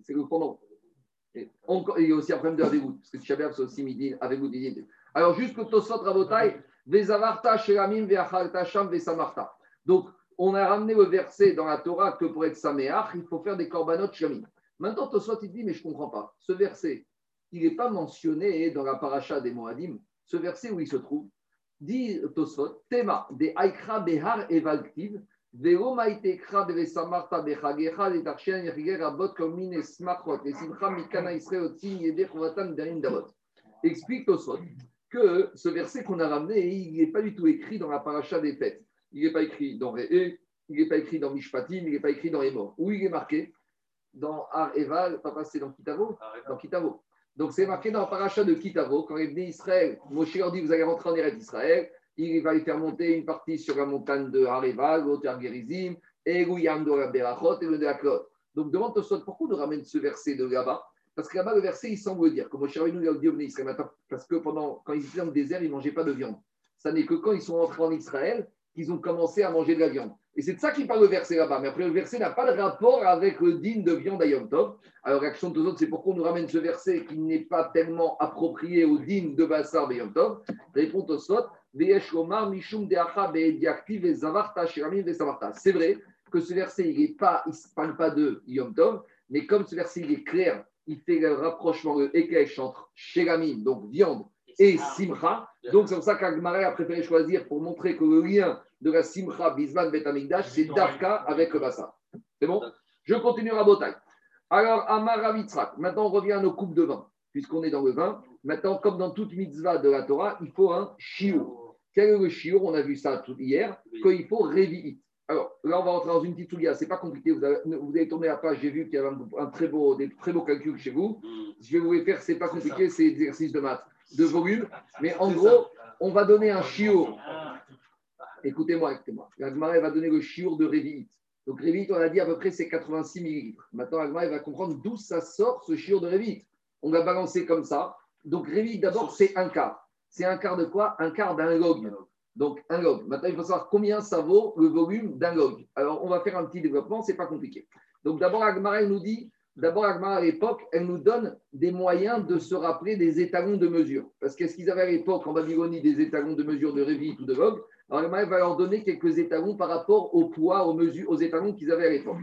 C'est le pendant. Et encore- il y a aussi un problème de Avegout, parce que Shabbat, c'est aussi midi, Avegout, midi. Alors, juste que Tosot Rabotai, Vezavarta, Sheramim, Veachalta, Sham, Vesamarta. Donc, on a ramené le verset dans la Torah que pour être Saméach, il faut faire des korbanot Shamim. Maintenant, Tosot, il dit, mais je ne comprends pas. Ce verset, il n'est pas mentionné dans la paracha des Moadim. Ce verset où il se trouve, dit Tosot, Tema, de Aikra Behar Evaltiv, Vero Maitekra de Vesamarta Bechagecha, de Tarshen Yerger Rabot, Komin Esmachot, et Simcha Mikana Israel Otzim Yeder Chovatan Derin Davot. Explique Tosot que ce verset qu'on a ramené, il n'est pas du tout écrit dans la paracha des fêtes. il n'est pas écrit dans Réé, il n'est pas écrit dans Mishpatim, il n'est pas écrit dans Emor. Où il est marqué? Dans Ar Eval, papa, c'est dans Kitavo? Dans Kitavo. Donc c'est marqué dans paracha de Kitavo, quand les Bnei Israël, Moshe leur dit vous allez rentrer en Eretz Israël, il va les faire monter une partie sur la montagne de Hareval, l'autre à Gerizim, et Gouyam de la Berachot et le de la. Donc demande Tosot, pourquoi on nous ramène ce verset de là-bas? Parce que là-bas, le verset, il semble dire, comme Moshe Rabbeinu l'a dit Bnei Israël, parce que pendant, quand ils étaient dans le désert, ils ne mangeaient pas de viande. Ça n'est que quand ils sont rentrés en Israël qu'ils ont commencé à manger de la viande. Et c'est de ça qu'il parle le verset là-bas. Mais après, le verset n'a pas de rapport avec le digne de viande à Yom Tov. Alors, réaction de autres, c'est pourquoi on nous ramène ce verset qui n'est pas tellement approprié au digne de Bassar de Yom Tov. Répond au Sot, c'est vrai que ce verset, il ne parle pas de Yom Tov, mais comme ce verset il est clair, il fait le rapprochement, le éclairage entre Sheramim, donc viande, et Simcha. Donc c'est pour ça qu'Agmaré a préféré choisir pour montrer que le lien de la Simcha Bisman Bet Amigdash, c'est Dafka avec le Bassa. C'est bon? Je continue à Botaï. Alors, Amara Mitzrak. Maintenant, on revient à nos coupes de vin, puisqu'on est dans le vin. Maintenant, comme dans toute mitzvah de la Torah, il faut un shiur. Quel est le shiur On a vu ça tout hier, qu'il faut révi'it. Alors, là, on va rentrer dans une petite soulière. C'est pas compliqué. Vous avez, vous avez tourné la page. J'ai vu qu'il y avait un, un très beau, des très beaux calculs chez vous. Je vais vous les faire. C'est pas compliqué. C'est exercice de maths, de volume. Mais en gros, on va donner un shiur. Écoutez-moi, écoutez-moi. L'Agmara va donner le shiur de Révit. Donc Révit, on a dit à peu près c'est 86 millilitres. Maintenant, l'Agmara va comprendre d'où ça sort ce shiur de Révit. On va balancer comme ça. Donc Révit, d'abord, c'est un quart. C'est un quart de quoi? Un quart d'un log. Donc un log. Maintenant, il faut savoir combien ça vaut le volume d'un log. Alors, on va faire un petit développement, c'est pas compliqué. Donc d'abord, Agmara nous dit D'abord, à l'époque, elle nous donne des moyens de se rappeler des étalons de mesure. Parce qu'est-ce qu'ils avaient à l'époque en Babylonie des étalons de mesure de Révit ou de log Alors, Agmara va leur donner quelques étalons par rapport au poids, aux mesures, aux étalons qu'ils avaient à l'époque.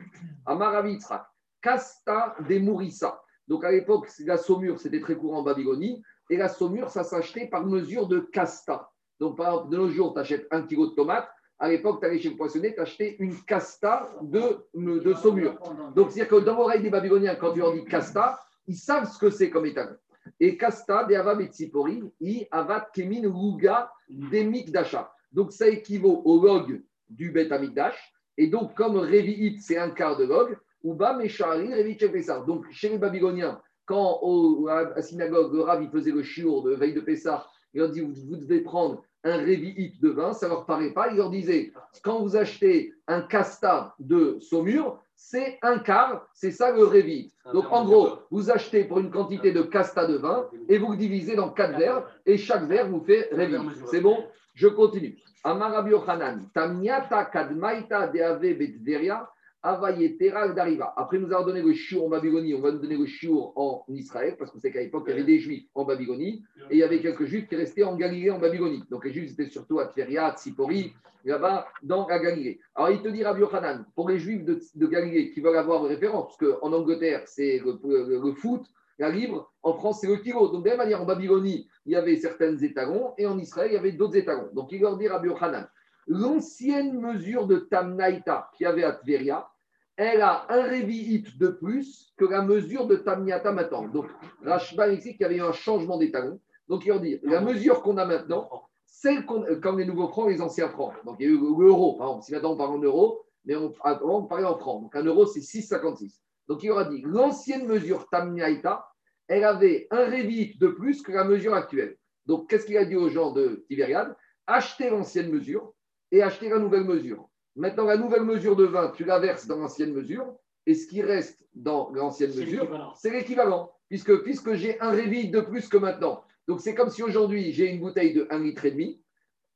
Amaravitra, Casta des Mourissa. Donc, à l'époque, la saumure, c'était très courant en Babylonie. Et la saumure, ça s'achetait par mesure de casta. Donc, par exemple, de nos jours, tu achètes un kilo de tomates. À l'époque, tu allais chez le poissonnier, tu achetais une casta de, saumure. Donc, c'est-à-dire que dans l'oreille des Babyloniens, quand tu leur dis casta, ils savent ce que c'est comme étalon. Et casta de Ava Metsipori, i Avat Kemin Luga Demik d'achat. Donc, ça équivaut au log du Bet Amikdash. Et donc, comme Revi'it, c'est un quart de log, Uba Meshari Pessar. Donc, chez les Babyloniens, quand au, à la synagogue, le Rav, il faisait le chiour de veille de Pessah, il leur dit vous, vous devez prendre un révi'it de vin, ça ne leur paraît pas. Il leur disait quand vous achetez un casta de saumure, c'est un quart, c'est ça le révi'it. Donc en gros, vous achetez pour une quantité de casta de vin et vous le divisez dans quatre verres et chaque verre vous fait révi'it. C'est bon? Je continue. Amarabi Ochanan, Tamiata Kadmaita Deave Betveria. D'Ariva. Après nous avoir donné le chiour en Babylonie, on va nous donner le chiour en Israël, parce qu'on sait qu'à l'époque, il y avait des juifs en Babylonie, et il y avait quelques juifs qui restaient en Galilée, en Babylonie. Donc les juifs étaient surtout à Tveria, à Tsipori, là-bas, dans la Galilée. Alors il te dit, Rabbi Yochanan, pour les juifs de, de Galilée qui veulent avoir une référence, parce qu'en Angleterre, c'est le, le, le, foot, la libre, en France, c'est le kilo. Donc de la même manière, en Babylonie, il y avait certains étalons, et en Israël, il y avait d'autres étalons. Donc il leur dit, Rabbi Yochanan, l'ancienne mesure de Tamnaïta qu'il y avait à Tveria, elle a un révi'it de plus que la mesure de Tamniata maintenant. Donc, Rashba ici qu'il y avait un changement d'étalon. Donc, il leur dit, la mesure qu'on a maintenant, celle qu'on, comme les nouveaux francs, les anciens francs. Donc, il y a eu l'euro, par exemple. Si maintenant on parle en euros, mais on, avant on parlait en francs. Donc, un euro, c'est 6,56. Donc, il leur a dit, l'ancienne mesure Tamniata, elle avait un révi'it de plus que la mesure actuelle. Donc, qu'est-ce qu'il a dit aux gens de Tibériade? Achetez l'ancienne mesure et achetez la nouvelle mesure. Maintenant, la nouvelle mesure de vin, tu la verses dans l'ancienne mesure, et ce qui reste dans l'ancienne mesure, c'est l'équivalent, puisque, puisque j'ai un révit de plus que maintenant. Donc, c'est comme si aujourd'hui, j'ai une bouteille de 1,5 litre. Et demi.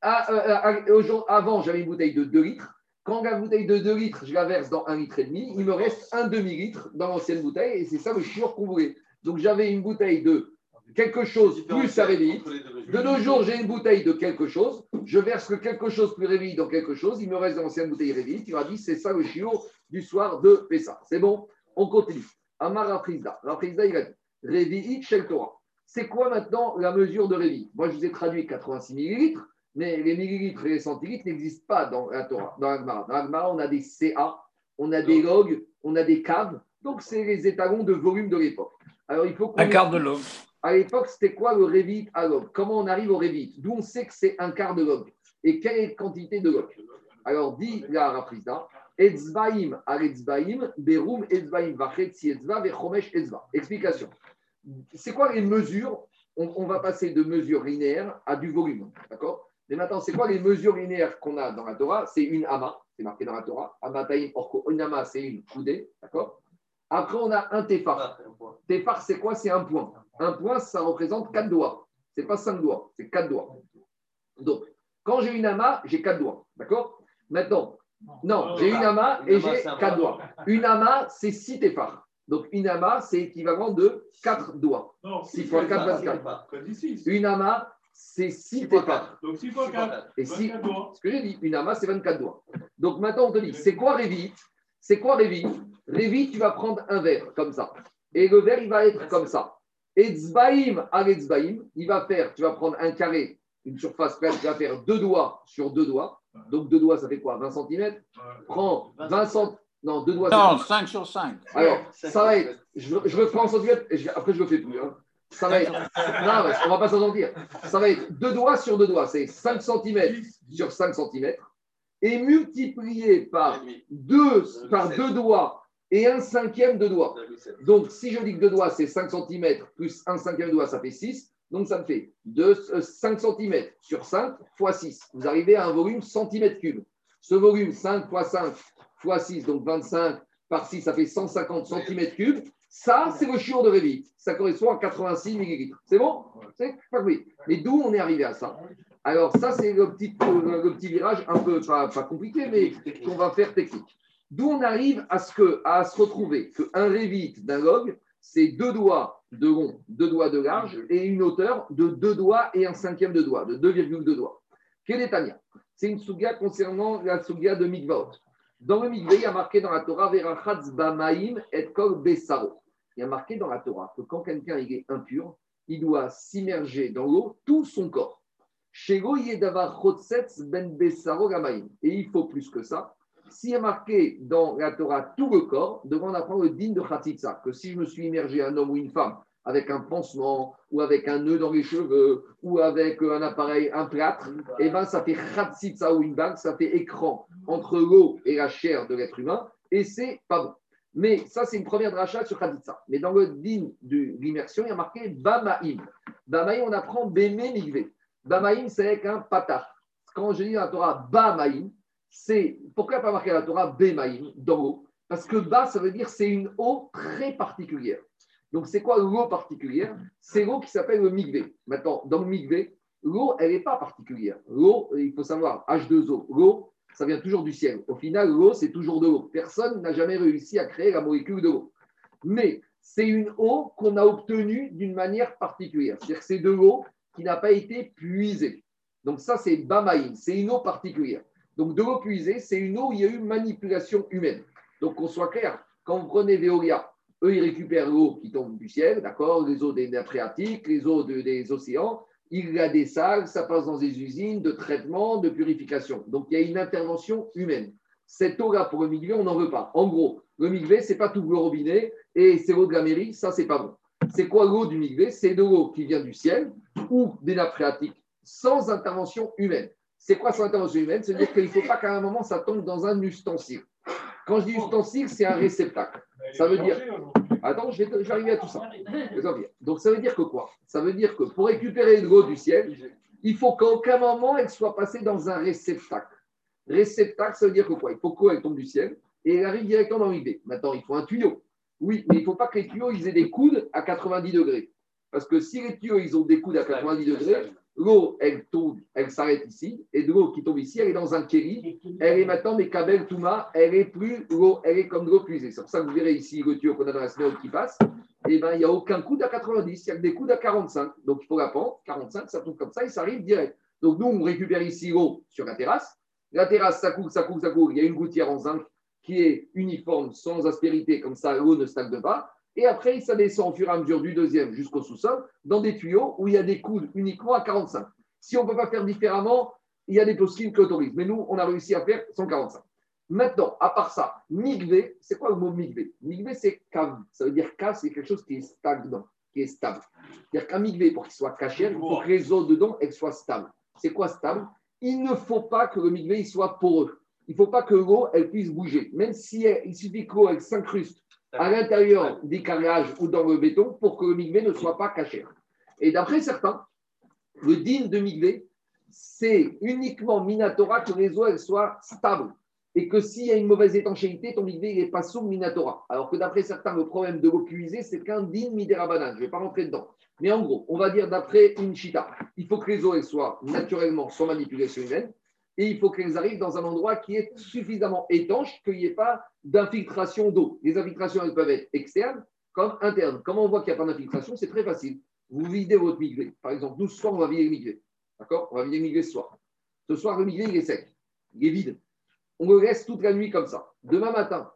avant, j'avais une bouteille de 2 litres. Quand la bouteille de 2 litres, je la verse dans 1,5 litre, et demi, il me reste un demi-litre dans l'ancienne bouteille, et c'est ça le chiot qu'on voulait. Donc, j'avais une bouteille de quelque chose plus à révite. De nos jours, j'ai une bouteille de quelque chose. Je verse que quelque chose plus révite dans quelque chose. Il me reste l'ancienne bouteille révite. Il m'a dit c'est ça le chiot du soir de Pessa. C'est bon On continue. Amar Rafrizda. Rafrizda, il a dit Révit Shel Torah. C'est quoi maintenant la mesure de révit Moi, je vous ai traduit 86 millilitres, mais les millilitres et les centilitres n'existent pas dans la Torah, dans l'Agmara. Dans l'Agmara, on a des CA, on a des logs, on a des caves. Donc, c'est les étalons de volume de l'époque. Alors, il faut qu'on Un quart de log. À l'époque, c'était quoi le révit à log Comment on arrive au révit D'où on sait que c'est un quart de log Et quelle est la quantité de log Alors, dit la Raprisda, Etzbaim aretzbaim, berum etzbaim vachetzi etzva, vechomesh etzva. Explication. C'est quoi les mesures? On, va passer de mesures linéaires à du volume. D'accord? Mais maintenant, c'est quoi les mesures linéaires qu'on a dans la Torah? C'est une ama, c'est marqué dans la Torah. Amataim orko, une ama, c'est une coudée. D'accord? Après, on a un tefar. Tefar, c'est quoi? C'est un point. Un point, ça représente quatre doigts. C'est pas cinq doigts, c'est quatre doigts. Donc, quand j'ai une ama, j'ai quatre doigts. D'accord? Maintenant, non, j'ai une ama et j'ai quatre doigts. Une ama, c'est six tefars. Donc, une ama, c'est équivalent de quatre doigts. Non, Six fois fois quatre, quatre. vingt-quatre. T'as dit six. Une ama, c'est six tefars. Donc six fois quatre. Et si, 24 doigts. ce que j'ai dit, une ama, c'est 24 doigts. Donc maintenant, on te dit, c'est quoi Révi? C'est quoi Révi? Révi, tu vas prendre un verre, comme ça. Et le verre, il va être comme ça. Et Tzbaïm à Tzbaïm, il va faire, tu vas prendre un carré, une surface plate, tu vas faire deux doigts sur deux doigts. Donc deux doigts, ça fait quoi 20 cm. Prends 20 cm. Non, deux doigts. Non, c'est 5 sur 5. Alors, ça va être, je, je le prends en centimètres, et je- après je le fais plus. hein. Ça va être, non, on va pas s'en mentir. Ça va être deux doigts sur deux doigts, c'est 5 cm sur 5 cm, et multiplié par deux, par deux doigts et un cinquième de doigt. Donc, si je dis que deux doigts, c'est 5 cm, plus un cinquième doigt, ça fait 6. Donc, ça me fait deux- euh, 5 cm sur 5 fois 6. Vous arrivez à un volume centimètre cube. Ce volume, 5 fois 5 fois 6, donc 25 par 6, ça fait 150 cm cubes. Ça, c'est le chiot de Révi. Ça correspond à 86 millilitres. C'est bon? C'est oui. Mais d'où on est arrivé à ça? Alors, ça, c'est le petit, euh, virage un peu, pas compliqué, mais qu'on va faire technique. D'où on arrive à, ce que, à se retrouver qu'un révite d'un log, c'est deux doigts de long, deux doigts de large et une hauteur de deux doigts et un cinquième de doigt, de 2,2 doigts. Quel est Tania C'est une souga concernant la souga de Mikvaot. Dans le Mikvé, il y a marqué dans la Torah Verachatz Bamaim et Kol Besaro. Il y a marqué dans la Torah que quand quelqu'un est impur, il doit s'immerger dans l'eau tout son corps. Shego Chotzetz Ben Besaro Gamaim. Et il faut plus que ça. S'il y a marqué dans la Torah tout le corps, devant on apprend le digne de Khatitsa, que si je me suis immergé un homme ou une femme avec un pansement ou avec un nœud dans les cheveux ou avec un appareil, un plâtre, eh ben ça fait Khatitsa ou une bague, ça fait écran entre l'eau et la chair de l'être humain et c'est pas bon. Mais ça, c'est une première dracha sur Khatitsa. Mais dans le din de l'immersion, il y a marqué Bamaim. Bamaim, on apprend Bémé Migvé. Bamaim, c'est avec un patah. Quand je dis dans la Torah Bamaim, c'est pourquoi pas marqué dans la Torah Bemaim dans l'eau? Parce que Ba, ça veut dire c'est une eau très particulière. Donc c'est quoi l'eau particulière? C'est l'eau qui s'appelle le migvé. Maintenant, dans le migvé, l'eau, elle n'est pas particulière. L'eau, il faut savoir, H2O, l'eau, ça vient toujours du ciel. Au final, l'eau, c'est toujours de l'eau. Personne n'a jamais réussi à créer la molécule de l'eau. Mais c'est une eau qu'on a obtenue d'une manière particulière. C'est-à-dire que c'est de l'eau qui n'a pas été puisée. Donc ça, c'est Bamaïm, c'est une eau particulière. Donc, de l'eau puisée, c'est une eau où il y a eu manipulation humaine. Donc, qu'on soit clair, quand vous prenez Veolia, eux, ils récupèrent l'eau qui tombe du ciel, d'accord Les eaux des nappes phréatiques, les eaux de- des océans, ils la dessalent, ça passe dans des usines de traitement, de purification. Donc, il y a une intervention humaine. Cette eau-là, pour le migvé, on n'en veut pas. En gros, le migvé, c'est pas tout le robinet et c'est l'eau de la mairie, ça, c'est pas bon. C'est quoi l'eau du migvé C'est de l'eau qui vient du ciel ou des nappes phréatiques sans intervention humaine. C'est quoi sans intervention humaine? C'est-à-dire qu'il ne faut pas qu'à un moment, ça tombe dans un ustensile. Quand je dis ustensile, c'est un réceptacle. Ça veut dire-. Attends, je vais, à tout ça. Donc, ça veut dire que quoi? Ça veut dire que pour récupérer l'eau du ciel, il faut qu'à aucun moment, elle soit passée dans un réceptacle. Réceptacle, ça veut dire que quoi? Il faut qu'elle tombe du ciel et elle arrive directement dans l'idée. Maintenant, il faut un tuyau. Oui, mais il ne faut pas que les tuyaux ils aient des coudes à 90 degrés. Parce que si les tuyaux ils ont des coudes à 90 degrés, l'eau, elle tombe, elle s'arrête ici, et de l'eau qui tombe ici, elle est dans un kéli, elle est maintenant, mais Kabel Touma, elle est plus l'eau, elle est comme de l'eau puisée. C'est pour ça que vous verrez ici le tuyau qu'on a dans la semaine qui passe, et ben il n'y a aucun coude à 90, il y a que des coudes à 45. Donc il faut la pente, 45, ça tombe comme ça et ça arrive direct. Donc nous, on récupère ici l'eau sur la terrasse. La terrasse, ça coule, ça coule, ça coule. Il y a une gouttière en zinc qui est uniforme, sans aspérité, comme ça l'eau ne stagne pas. Et après, ça descend au fur et à mesure du deuxième jusqu'au sous-sol, dans des tuyaux où il y a des coudes uniquement à 45. Si on ne peut pas faire différemment, il y a des possibles qui autorisent. Mais nous, on a réussi à faire 145. Maintenant, à part ça, migvé, c'est quoi le mot migvé Migvé, c'est cave. Ça veut dire cave, c'est quelque chose qui est stagnant, qui est stable. C'est-à-dire qu'un migvé, pour qu'il soit caché, il faut que les dedans, elles soient stables. C'est quoi stable? Il ne faut pas que le migvé il soit poreux. il ne faut pas que l'eau elle puisse bouger. Même si elle- il suffit que l'eau elle s'incruste à l'intérieur des carrilages ou dans le béton pour que le migvé ne soit pas caché. Et d'après certains, le digne de migvé, c'est uniquement Minatora que les eaux elles soient stables. Et que s'il y a une mauvaise étanchéité, ton migvé n'est pas sous Minatora. Alors que d'après certains, le problème de l'eau puisée, c'est qu'un digne Miderabanan. Je ne vais pas rentrer dedans. Mais en gros, on va dire d'après une chita, il faut que les eaux elles soient naturellement sans manipulation humaine et il faut qu'elles arrivent dans un endroit qui est suffisamment étanche qu'il n'y ait pas d'infiltration d'eau. Les infiltrations, elles peuvent être externes comme internes. Comment on voit qu'il n'y a pas d'infiltration? C'est très facile. Vous videz votre migré. Par exemple, nous, ce soir, on va vider le migré. D'accord? On va vider le migré ce soir. Ce soir, le migré, il est sec. Il est vide. On le laisse toute la nuit comme ça. Demain matin,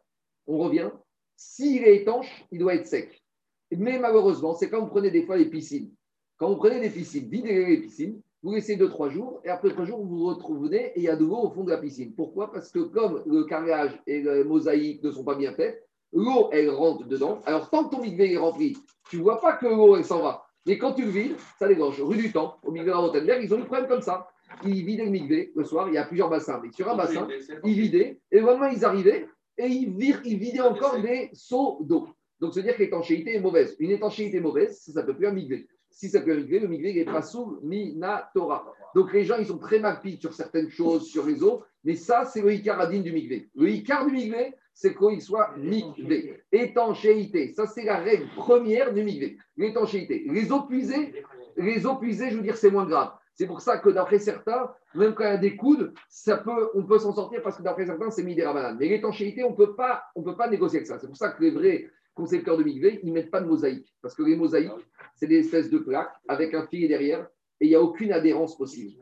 on revient. S'il est étanche, il doit être sec. Mais malheureusement, c'est quand vous prenez des fois les piscines. Quand vous prenez des piscines, videz les piscines, vous laissez 2-3 jours, et après 3 jours, vous vous retrouvez et il y a de l'eau au fond de la piscine. Pourquoi? Parce que comme le carrelage et la mosaïque ne sont pas bien faits, l'eau, elle rentre dedans. Alors, tant que ton migvé est rempli, tu ne vois pas que l'eau, elle s'en va. Mais quand tu le vides, ça dégorge. Rue du Temps, au milieu de la Rotenberg, ils ont eu problème comme ça. Ils vidaient le migvé le soir, il y a plusieurs bassins. Mais sur un bassin, ils vidaient, et vraiment, ils arrivaient, et ils, virent, ils vidaient encore des seaux d'eau. Donc, c'est-à-dire que l'étanchéité est mauvaise. Une étanchéité mauvaise, ça ne peut plus un migvé. Si ça peut migvé, le migvé n'est pas sous Minatora. Donc, les gens, ils sont très mal sur certaines choses, sur les eaux, mais ça, c'est le Icaradine du migvé. Le Icar du migvé, c'est qu'il soit migvé. Étanchéité, ça, c'est la règle première du migvé. L'étanchéité. Les eaux puisées, les eaux puisées, je veux dire, c'est moins grave. C'est pour ça que d'après certains, même quand il y a des coudes, ça peut, on peut s'en sortir parce que d'après certains, c'est mis des. Mais l'étanchéité, on on peut pas négocier avec ça. C'est pour ça que les vrais concepteurs de migvé, ils ne mettent pas de mosaïque. Parce que les mosaïques, c'est des espèces de plaques avec un filet derrière et il n'y a aucune adhérence possible.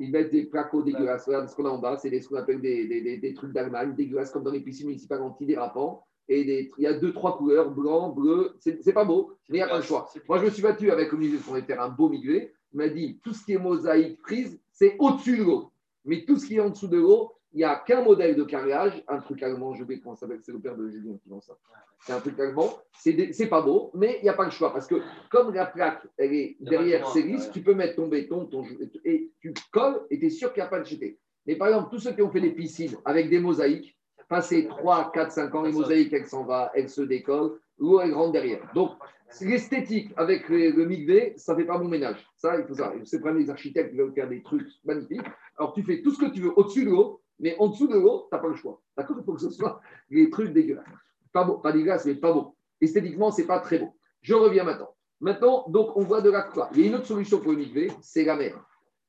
Ils mettent des plaques dégueulasses. Regarde ce qu'on a en bas, c'est ce qu'on appelle des, des- des- des trucs d'Allemagne, dégueulasses comme dans les piscines municipales antidérapants. Et des- il y a deux, trois couleurs, blanc, bleu. C'est c'est pas beau, mais il n'y a pas le choix. Moi, je me suis battu avec le musée pour faire un beau migré. Il m'a dit tout ce qui est mosaïque prise, c'est au-dessus de l'eau. Mais tout ce qui est en dessous de l'eau, il n'y a qu'un modèle de carrelage, un truc allemand, je vais comment ça s'appelle, c'est le père de Julien qui vend ça. C'est un truc allemand, c'est pas beau, mais il n'y a pas le choix. Parce que comme la plaque, elle est derrière ses ouais. tu peux mettre ton béton, ton, et tu colles et tu es sûr qu'il n'y a pas de jeté. Mais par exemple, tous ceux qui ont fait des piscines avec des mosaïques, passé 3, 4, 5 ans, les mosaïques, elles s'en va, elles se décollent, l'eau, elle rentre derrière. Donc, l'esthétique avec le, le migvé, ça ne fait pas bon ménage. Ça, il faut ça. C'est vraiment les architectes qui veulent faire des trucs magnifiques. Alors, tu fais tout ce que tu veux au-dessus de l'eau, mais en dessous de l'eau, tu n'as pas le choix. D'accord Il faut que ce soit des trucs dégueulasses. Pas beau, pas dégueulasse, mais pas beau. Esthétiquement, c'est pas très beau. Je reviens maintenant. Maintenant, donc, on voit de la quoi Il y a une autre solution pour le migvé, c'est la mer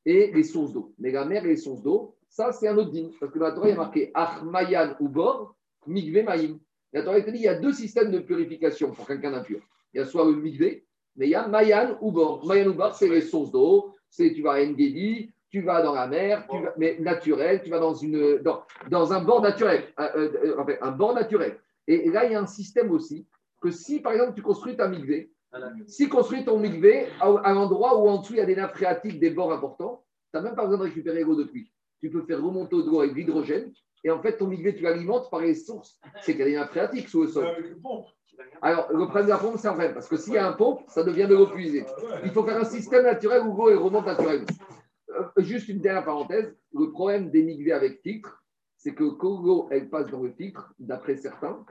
et les sources d'eau. Mais la mer et les sources d'eau, ça, c'est un autre digne. Parce que dans la Torah, il y a marqué Achmayan ou Bor, Migvé Maïm. La Torah, il y a deux systèmes de purification pour quelqu'un d'impur. Il y a soit le Migvé, mais il y a Mayan ou Bor. Mayan ou Bor, c'est les sources d'eau. C'est tu vas à Engedi, tu vas dans la mer, tu vas, mais naturel, tu vas dans, une, dans, dans un bord naturel. Un, euh, euh, enfin, un bord naturel. Et là, il y a un système aussi que si, par exemple, tu construis ta Migvé, si construis ton migvé à, à l'endroit où en dessous il y a des nappes phréatiques, des bords importants, tu n'as même pas besoin de récupérer l'eau de pluie. Tu peux faire remonter de l'eau avec de l'hydrogène et en fait ton migvé tu l'alimentes par les sources. C'est qu'il y a des nappes phréatiques sous le sol. Alors le problème de la pompe, c'est un problème parce que s'il y a un pompe, ça devient de l'eau puisée. Ah. Il faut faire un système naturel où l'eau remonte naturellement. Euh, juste une dernière parenthèse le problème migvés avec filtre, c'est que quand elle passe dans le filtre, d'après certains,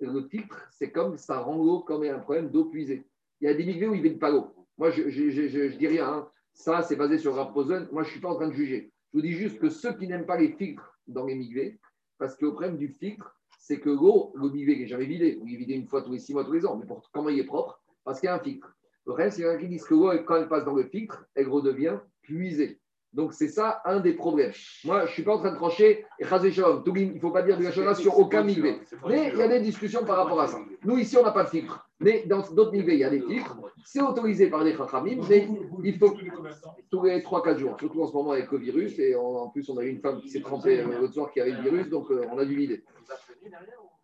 le filtre, c'est comme ça rend l'eau comme un problème d'eau puisée. Il y a des migvés où ils ne pas l'eau. Moi, je ne dis rien. hein. Ça, c'est basé sur Raposen. Moi, je ne suis pas en train de juger. Je vous dis juste que ceux qui n'aiment pas les filtres dans les migvés, parce que le problème du filtre, c'est que l'eau, le migvé n'est jamais vidé. Il est vidé une fois tous les six mois, tous les ans. Mais comment il est propre? Parce qu'il y a un filtre. Le c'est qu'il y en a qui disent que l'eau, quand elle passe dans le filtre, elle redevient puisée. Donc, c'est ça un des problèmes. Moi, je ne suis pas en train de trancher. Et Shalom, Tougim, il ne faut pas dire de la chose sur aucun migvé. Mais il y a des discussions par rapport à ça. Nous, ici, on n'a pas de filtre. Mais dans d'autres niveaux, il y a des filtres. C'est autorisé par les Chachamim, mais il faut tous les 3-4 jours, surtout en ce moment avec le virus. Et en, en plus, on a eu une femme qui s'est trempée euh, l'autre soir qui avait le virus, donc euh, on a dû vider.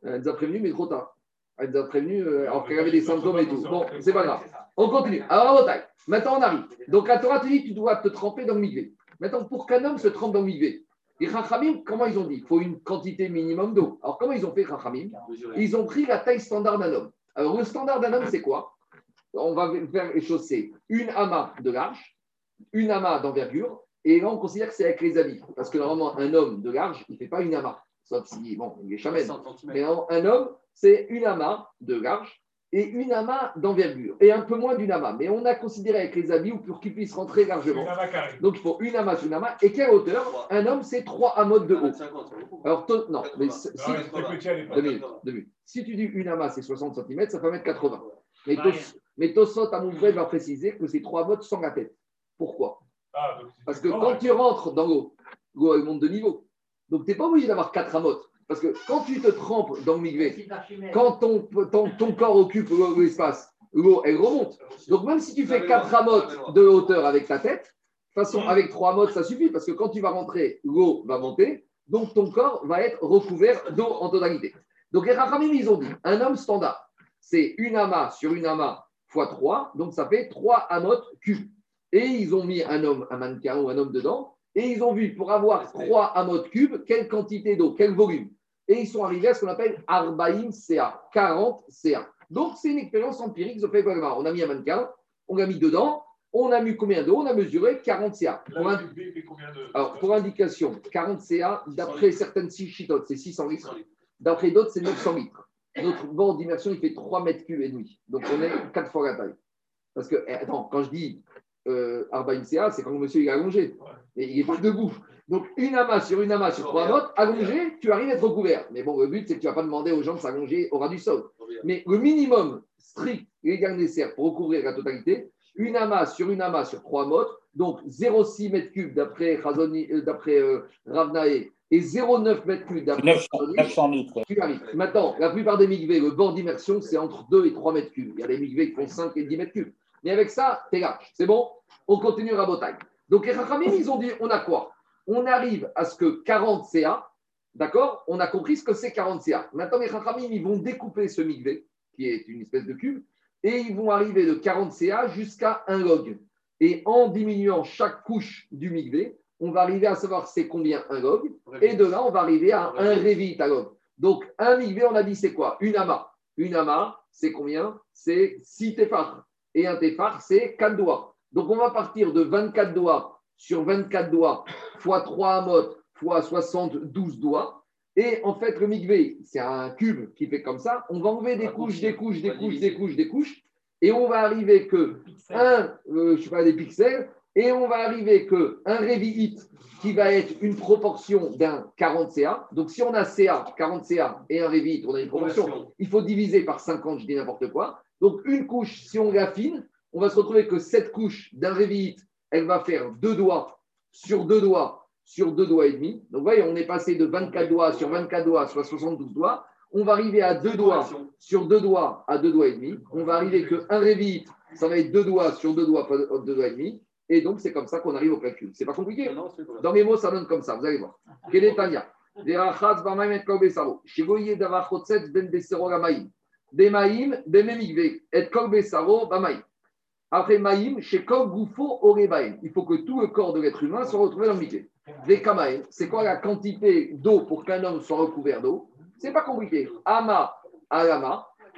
Elle nous a prévenu, mais trop tard. Elle nous a prévenu euh, alors qu'elle avait des symptômes et tout. Bon, c'est pas grave. On continue. Alors, maintenant on arrive. Donc, la Torah te dit tu dois te tremper dans le migvé. Maintenant, pour qu'un homme se trempe dans le migvé, les Chachamim, comment ils ont dit? Il faut une quantité minimum d'eau. Alors, comment ils ont fait, Chachamim? Ils ont pris la taille standard d'un homme. Alors, le standard d'un homme, c'est quoi? On va faire les choses c'est une amas de large, une amas d'envergure Et là, on considère que c'est avec les habits. Parce que normalement, un homme de large, il ne fait pas une amas. Sauf si, bon, il est chamène. 60 Mais un homme, c'est une amas de large et une amas d'envergure. Et un peu moins d'une amas. Mais on a considéré avec les habits ou pour qu'ils puissent rentrer largement. Donc il faut une amas sur une amas. Et quelle hauteur? Un homme, c'est trois amas de haut. 50, c'est beaucoup. Alors, non, mais 80. si, mais minutes. Si tu dis une amas, c'est 60 cm, ça fait 1m80. Mais, Rien. Tos- mais Tosot à Mouvret va préciser que c'est trois modes sans la tête. Pourquoi? Ah, Parce que quand tu rentres dans l'eau, l'eau elle monte de niveau. Donc tu n'es pas obligé d'avoir quatre amotes. Parce que quand tu te trempes dans le migvé, quand ton, ton, ton corps occupe l'espace, l'eau elle remonte. Donc même si tu fais quatre amotes de hauteur avec ta tête, de toute façon avec trois amotes ça suffit parce que quand tu vas rentrer, l'eau va monter, donc ton corps va être recouvert d'eau en totalité. Donc les Rachamim, ils ont dit, un homme standard, c'est une amas sur une amas fois 3, donc ça fait 3 amotes cubes. Et ils ont mis un homme, un mannequin ou un homme dedans, et ils ont vu pour avoir 3 amotes cubes, quelle quantité d'eau, quel volume. Et ils sont arrivés à ce qu'on appelle Arbaïm CA, 40 CA. Donc c'est une expérience empirique, ils ont fait quoi On a mis un mannequin, on l'a mis dedans, on a mis combien d'eau On a mesuré 40 CA. Pour Là, alors, pour indication, 40 CA, d'après certaines chitotes, c'est 600 litres. D'après d'autres, c'est 900 litres. Notre bord d'immersion, il fait 3 mètres cubes et demi. Donc, on est 4 fois la taille. Parce que, eh, attends, quand je dis euh, c'est quand le monsieur il est allongé. Il n'est pas debout. Donc, une amas sur une amas sur trois notes, allongé, tu arrives à être recouvert. Mais bon, le but, c'est que tu ne vas pas demander aux gens de s'allonger au ras du sol. Mais le minimum strict légal nécessaire pour recouvrir la totalité, une amas sur une amas sur trois mottes, donc 0,6 m3 euh, d'après euh, Ravnae et 0,9 m3 d'après tu arrives. Maintenant, la plupart des migvés, le banc d'immersion, c'est entre 2 et 3 m3. Il y a des migvés qui font 5 et 10 m3. Et avec ça, t'es là. C'est bon? On continue Rabotai. Donc les Chachamim, ils ont dit on a quoi? On arrive à ce que 40 CA, d'accord? On a compris ce que c'est 40 CA. Maintenant, les Chachamim, ils vont découper ce migvé, qui est une espèce de cube, et ils vont arriver de 40 CA jusqu'à un log. Et en diminuant chaque couche du migvé, on va arriver à savoir c'est combien un log, et de là, on va arriver à un révit à log. Donc, un migvé, on a dit c'est quoi? Une ama. Une ama, c'est combien? C'est 6 téphars. Et un téphar, c'est 4 doigts. Donc, on va partir de 24 doigts sur 24 doigts fois 3 amotes fois 72 doigts. Et en fait, le migvé, c'est un cube qui fait comme ça. On va enlever des couches, des couches, des couches, des couches, des couches. Et on va arriver que un, euh, je sais pas, des pixels, et on va arriver que un qui va être une proportion d'un 40 CA. Donc, si on a CA, 40 CA et un Revit, on a une proportion. Il faut diviser par 50, je dis n'importe quoi. Donc, une couche, si on l'affine, on va se retrouver que cette couche d'un Revit, elle va faire deux doigts sur deux doigts sur deux doigts et demi. Donc, vous voyez, on est passé de 24 doigts sur 24 doigts, soit 72 doigts. On va arriver à deux doigts sur deux doigts à deux doigts et demi. On va arriver que un Revit, ça va être deux doigts sur deux doigts, pas deux doigts et demi. Et donc, c'est comme ça qu'on arrive au calcul. C'est pas compliqué. Dans mes mots, ça donne comme ça, vous allez voir. Quel est Tania ben gamaim. Bemaim, bememigve. Et kol besaro. Après maïm, chez kol goufo orebaim. Il faut que tout le corps de l'être humain soit retrouvé dans le mikvé. Des kamaim, c'est quoi la quantité d'eau pour qu'un homme soit recouvert d'eau? C'est pas compliqué. Ama à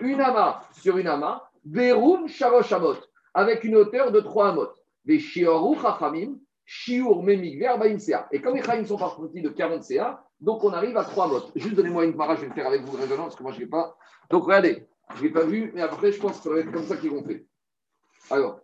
une ama sur une ama, verum shalosh amot, avec une hauteur de 3 amot. Des shiorou chachamim, shiur memigve arbaim ca. Et comme les chachamim sont partis de 40 ca, donc on arrive à 3 amot. Juste donnez-moi une para, je vais le faire avec vous raisonnant, parce que moi je ne l'ai pas. Donc regardez, je ne l'ai pas vu, mais après je pense que ça va être comme ça qu'ils vont faire. Alors,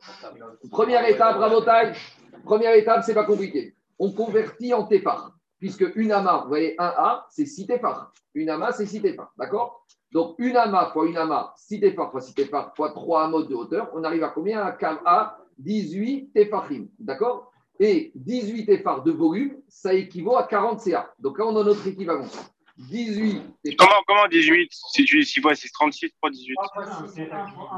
Première étape, rabotage. Première étape, c'est pas compliqué. On convertit en téphar, puisque une ama, vous voyez, un A, c'est 6 téphars. Une ama, c'est 6 téphars, d'accord? Donc, une ama fois une ama, 6 téphars fois 6 téphars fois 3 amotes de hauteur, on arrive à combien? À cam A, 18 téphachim, d'accord? Et 18 téphars de volume, ça équivaut à 40 CA. Donc là, on a notre équivalence. 18 téphars. Comment, comment 18 Si tu dis 6 fois 6, 36, 3, 18.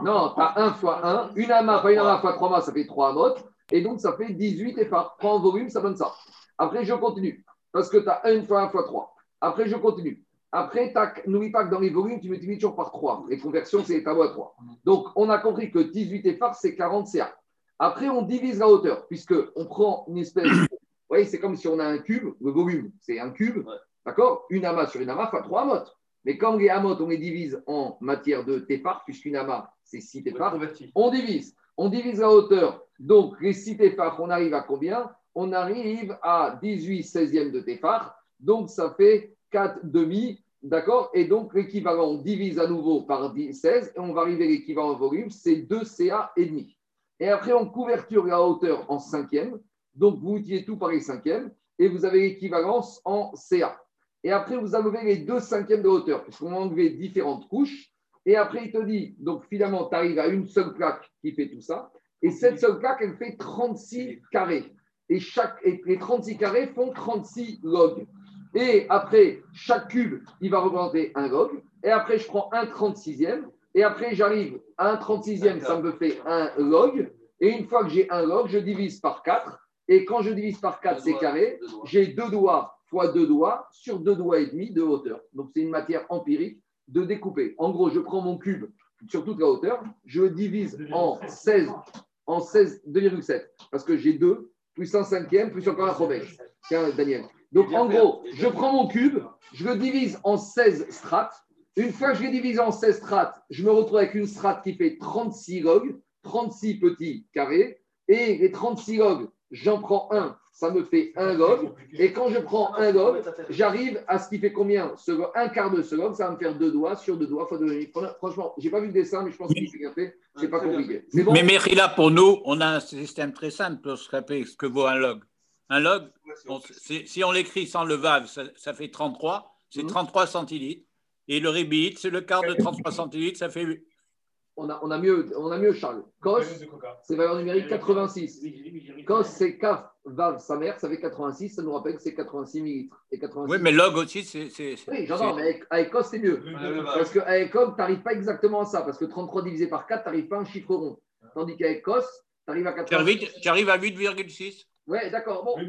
Non, tu as 1 fois 1. Une ama fois une ama fois 3 amas, ça fait 3 amotes. Et donc, ça fait 18 effards. Prends en volume, ça donne ça. Après, je continue. Parce que tu as 1 fois 1 fois 3. Après, je continue. Après, tac, n'oublie pas que dans les volumes, tu multiplies toujours par 3. Les conversions, c'est les tableaux à 3. Donc, on a compris que 18 effards, c'est 40 CA. Après, on divise la hauteur, puisque on prend une espèce. Vous voyez, c'est comme si on a un cube. Le volume, c'est un cube. Ouais. D'accord? Une amas sur une amas fois 3 amotes. Mais comme les amotes, on les divise en matière de téphars, puisqu'une amas, c'est 6 téphars, Converti. on divise. On divise la hauteur. Donc, les 6 téphars, on arrive à combien? On arrive à 18 16e de Tefar, donc ça fait 4 demi, d'accord? Et donc l'équivalent, on divise à nouveau par 10, 16, et on va arriver à l'équivalent volume, c'est 2 CA et demi. Et après, on couverture la hauteur en cinquième, donc vous utilisez tout par les cinquièmes, et vous avez l'équivalence en CA. Et après, vous enlevez les deux cinquièmes de hauteur, puisqu'on a enlevé différentes couches. Et après, il te dit, donc finalement, tu arrives à une seule plaque qui fait tout ça. Et cette seule plaque, elle fait 36 carrés. Et, chaque, et les 36 carrés font 36 logs. Et après, chaque cube, il va représenter un log. Et après, je prends un 36e. Et après, j'arrive à un 36e, ça me fait un log. Et une fois que j'ai un log, je divise par 4. Et quand je divise par 4, Deux c'est carré. J'ai deux doigts fois deux doigts sur deux doigts et demi de hauteur. Donc, c'est une matière empirique de découper. En gros, je prends mon cube sur toute la hauteur, je le divise en 16, en 16, 2,7. Parce que j'ai 2, plus un cinquième, plus encore un promesse. Tiens, Daniel. Donc, en gros, je prends mon cube, je le divise en 16 strates. Une fois que je l'ai divisé en 16 strates, je me retrouve avec une strate qui fait 36 logs, 36 petits carrés. Et les 36 logs, j'en prends un, ça me fait un log. Et quand je prends un log, j'arrive à ce qui fait combien ce log Un quart de ce log, ça va me faire deux doigts sur deux doigts fois deux demi. Franchement, j'ai pas vu le dessin, mais je pense qu'il s'est bien fait. C'est pas compliqué. Bon Mais Mérila, pour nous, on a un système très simple pour se rappeler ce que vaut un log. Un log, on- si on l'écrit sans le VAV, ça, ça fait 33, c'est Mhm. 33 centilitres. Et le rébit, c'est le quart de 33 centilitres, ça fait on a, on, a mieux, on a mieux, Charles. Cos, c'est valeur numérique 86. Cos, c'est Kaf, Vav, sa mère, ça fait 86. Ça nous rappelle que c'est 86 millilitres. Et 86 Oui, mais log aussi, c'est. Oui, j'entends, c'est- mais avec, avec Cos, c'est mieux. Parce qu'avec Com, tu n'arrives pas exactement à ça. Parce que 33 divisé par 4, tu n'arrives pas à un chiffre rond. Tandis qu'avec Cos, tu arrives à Tu 86. arrives, tu arrives à 8,6. Ouais, d'accord. Bon, ça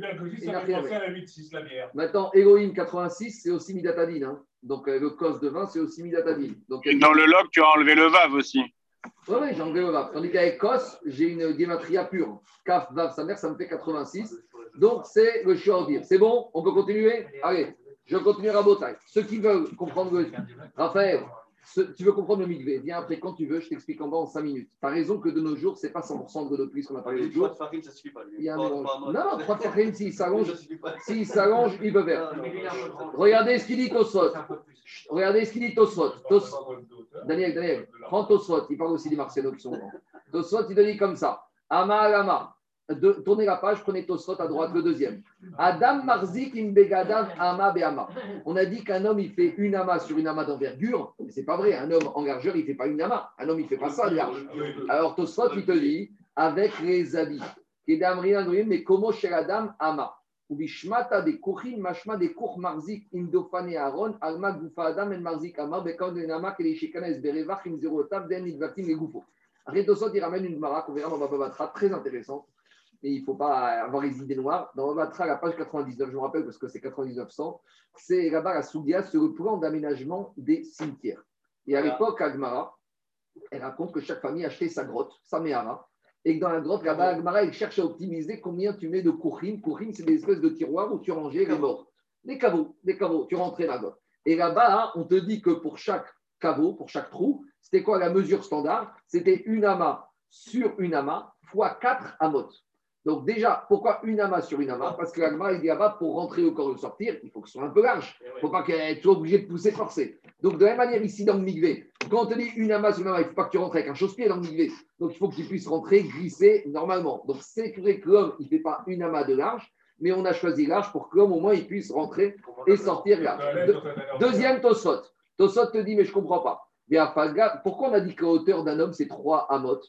fait penser ouais. à la 8-6, la bière. Maintenant, Elohim 86, c'est aussi midatadine. Hein. Donc, euh, le cos de 20, c'est aussi midatadine. Donc, Et dans le log, tu as enlevé le VAV aussi. Oui, oui, j'ai enlevé le vav. Tandis qu'avec cos, j'ai une gématria pure. Kaf, vav, sa mère, ça me fait 86. Donc, c'est le choix à dire. C'est bon? On peut continuer? Allez, je continue à Botaille. Ceux qui veulent comprendre le. Raphaël, ce- tu veux comprendre le migvé Viens après quand tu veux, je t'explique en bas en 5 minutes. Tu as raison que de nos jours, c'est pas 100% de plus qu'on a parlé l'autre trois jour. de farine, ça suffit pas. Il y a un mélange. Non, non, trois farines, s'il s'allonge, Ça suffit pas. s'il s'allonge, il non, non. Regardez ce qu'il dit Tosfot. Chut, Regardez ce qu'il dit Tosfot. Tos- Daniel, Daniel, prends Tosfot, il parle aussi des Marcelo qui sont grands. Tosfot, il te dit comme ça. Ama alama. De, tournez la page, prenez Tosfot à droite, le deuxième. Adam marzik imbegadav ama beama. On a dit qu'un homme, il fait une ama sur une ama d'envergure. Mais c'est pas vrai. Un homme en largeur, il fait pas une ama. Un homme, il fait pas ça de large. Alors Tosfot, il te dit, avec les habits. Mais comment chez Adam ama? Ubishmata de kuchin mashma de kuch marzik indofane aaron alma gufa adam en marzik ama bekon de nama que les shikanes berevach im zerotav den idvatim les gufo. Après Tosfot, il ramène une mara qu'on verra dans Baba Batra, très intéressante. Et il ne faut pas avoir les idées noires. Dans Batra, la page 99, je me rappelle parce que c'est 9900, c'est là-bas la Soudia sur le plan d'aménagement des cimetières. Et à l'époque, Agmara, elle raconte que chaque famille achetait sa grotte, sa méhara, et que dans la grotte, là-bas, Agmara, elle cherche à optimiser combien tu mets de kourim. Kourim, c'est des espèces de tiroirs où tu rangeais les morts. Des caveaux, des caveaux, tu rentrais là-bas. Et là-bas, on te dit que pour chaque caveau, pour chaque trou, c'était quoi la mesure standard? C'était une amas sur une amas fois 4 amotes. Donc déjà, pourquoi une amas sur une amas? Parce que l'agma, il dit là-bas, pour rentrer au corps et sortir, il faut que ce soit un peu large. Il ne faut pas que tu sois obligé de pousser forcer. Donc de la même manière ici dans le migvé, quand on te dit une amas sur une amas, il ne faut pas que tu rentres avec un chausse-pied dans le migvé. Donc il faut que tu puisses rentrer, glisser normalement. Donc c'est vrai que l'homme, il ne fait pas une amas de large, mais on a choisi large pour que l'homme au moins il puisse rentrer et sortir large. De- Deuxième Tosot. Tosot te dit, mais je ne comprends pas. Pourquoi on a dit que la hauteur d'un homme, c'est 3 amot Véafagav,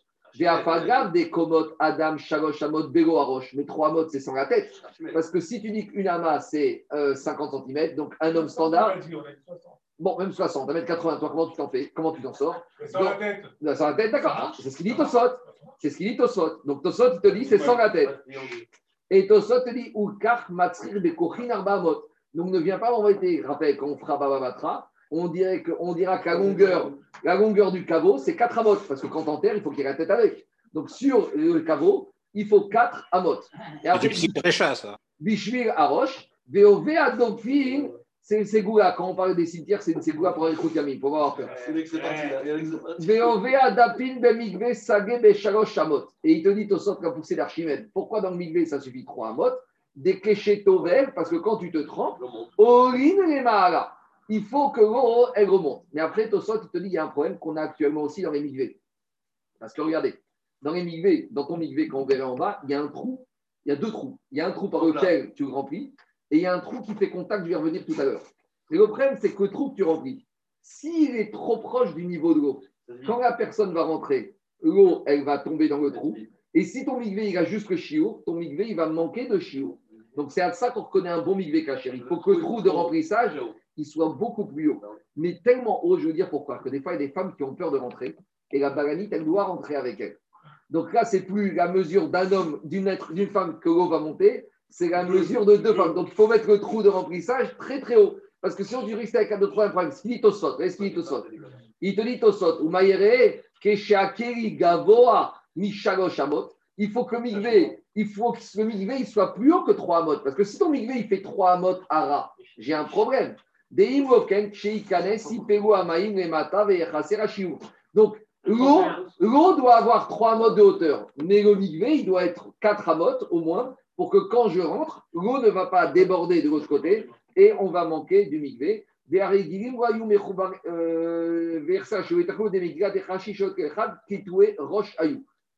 des komot, Adam, Shalosh, Amot, Bego, Arosh. Mais 3 amot, c'est sans la tête. Parce que si tu dis qu'une amas, c'est euh, 50 cm, donc un homme standard, On a dit 60. bon, même 60, 1m80, toi, comment tu t'en fais? Comment tu t'en sors? Sans la tête. Sans la tête, d'accord. C'est ce qu'il dit Tosot. C'est ce qu'il dit Tosot. Donc Tosot, il te dit, c'est sans la tête. Et Tosot te dit, Ulkar matzrir bekochin arba. Donc ne viens pas m'embêter. Rappelle, quand on fera Bababatra, on, dirait que, on dira que la longueur, la longueur du caveau, c'est 4 amot. Parce que quand t'enterres, il faut qu'il y ait la tête avec. Donc sur le caveau, il faut 4 amot. Et après, C'est très chat, ça. Bishvil Arosh, VOV Adophin, c'est une ségoula. Quand on parle des cimetières, c'est une ségoula pour les faut pas avoir peur. VOV Adapin Bemigve Sage Beshalosh Shamot. Et il te dit au sort qu'a poussé l'Archimède. Pourquoi dans le Migvé ça suffit 3 amot des kéchetovel, parce que quand tu te trempes, Orin les Mahala. Il faut que l'eau, elle remonte. Mais après, Tosot, il te dit, il y a un problème qu'on a actuellement aussi dans les migvés. Parce que regardez, dans les migvés, dans ton migvé, quand on verra en bas, il y a un trou, il y a deux trous. Il y a un trou par lequel tu remplis, et il y a un trou qui fait contact, je vais revenir tout à l'heure. Et le problème, c'est que le trou que tu remplis, s'il est trop proche du niveau de l'eau, quand la personne va rentrer, l'eau, elle va tomber dans le trou. Et si ton migvé, il a juste le chiot, ton migvé, il va manquer de chiot. Donc, c'est à ça qu'on reconnaît un bon migvé caché. Il faut que le trou de remplissage, il soit beaucoup plus haut. Mais tellement haut, je veux dire pourquoi? Que des fois, il y a des femmes qui ont peur de rentrer et la balanite, elle doit rentrer avec elle. Donc là, c'est plus la mesure d'un homme, d'une femme que l'eau va monter, c'est la mesure de deux femmes. Donc il faut mettre le trou de remplissage très très haut. Parce que sinon, tu risques avec un autre problème. problème. Split au sot, split au sot. Il te dit gavoa, amot. Il faut que migvé, il faut que le migvé, soit plus haut que 3 amot. Parce que si ton migvé, il fait 3 amot ara, j'ai un problème. Donc, l'eau, doit avoir 3 amot de hauteur. Mais le migvé, il doit être 4 amot au moins pour que quand je rentre, l'eau ne va pas déborder de l'autre côté et on va manquer du migvé. Euh.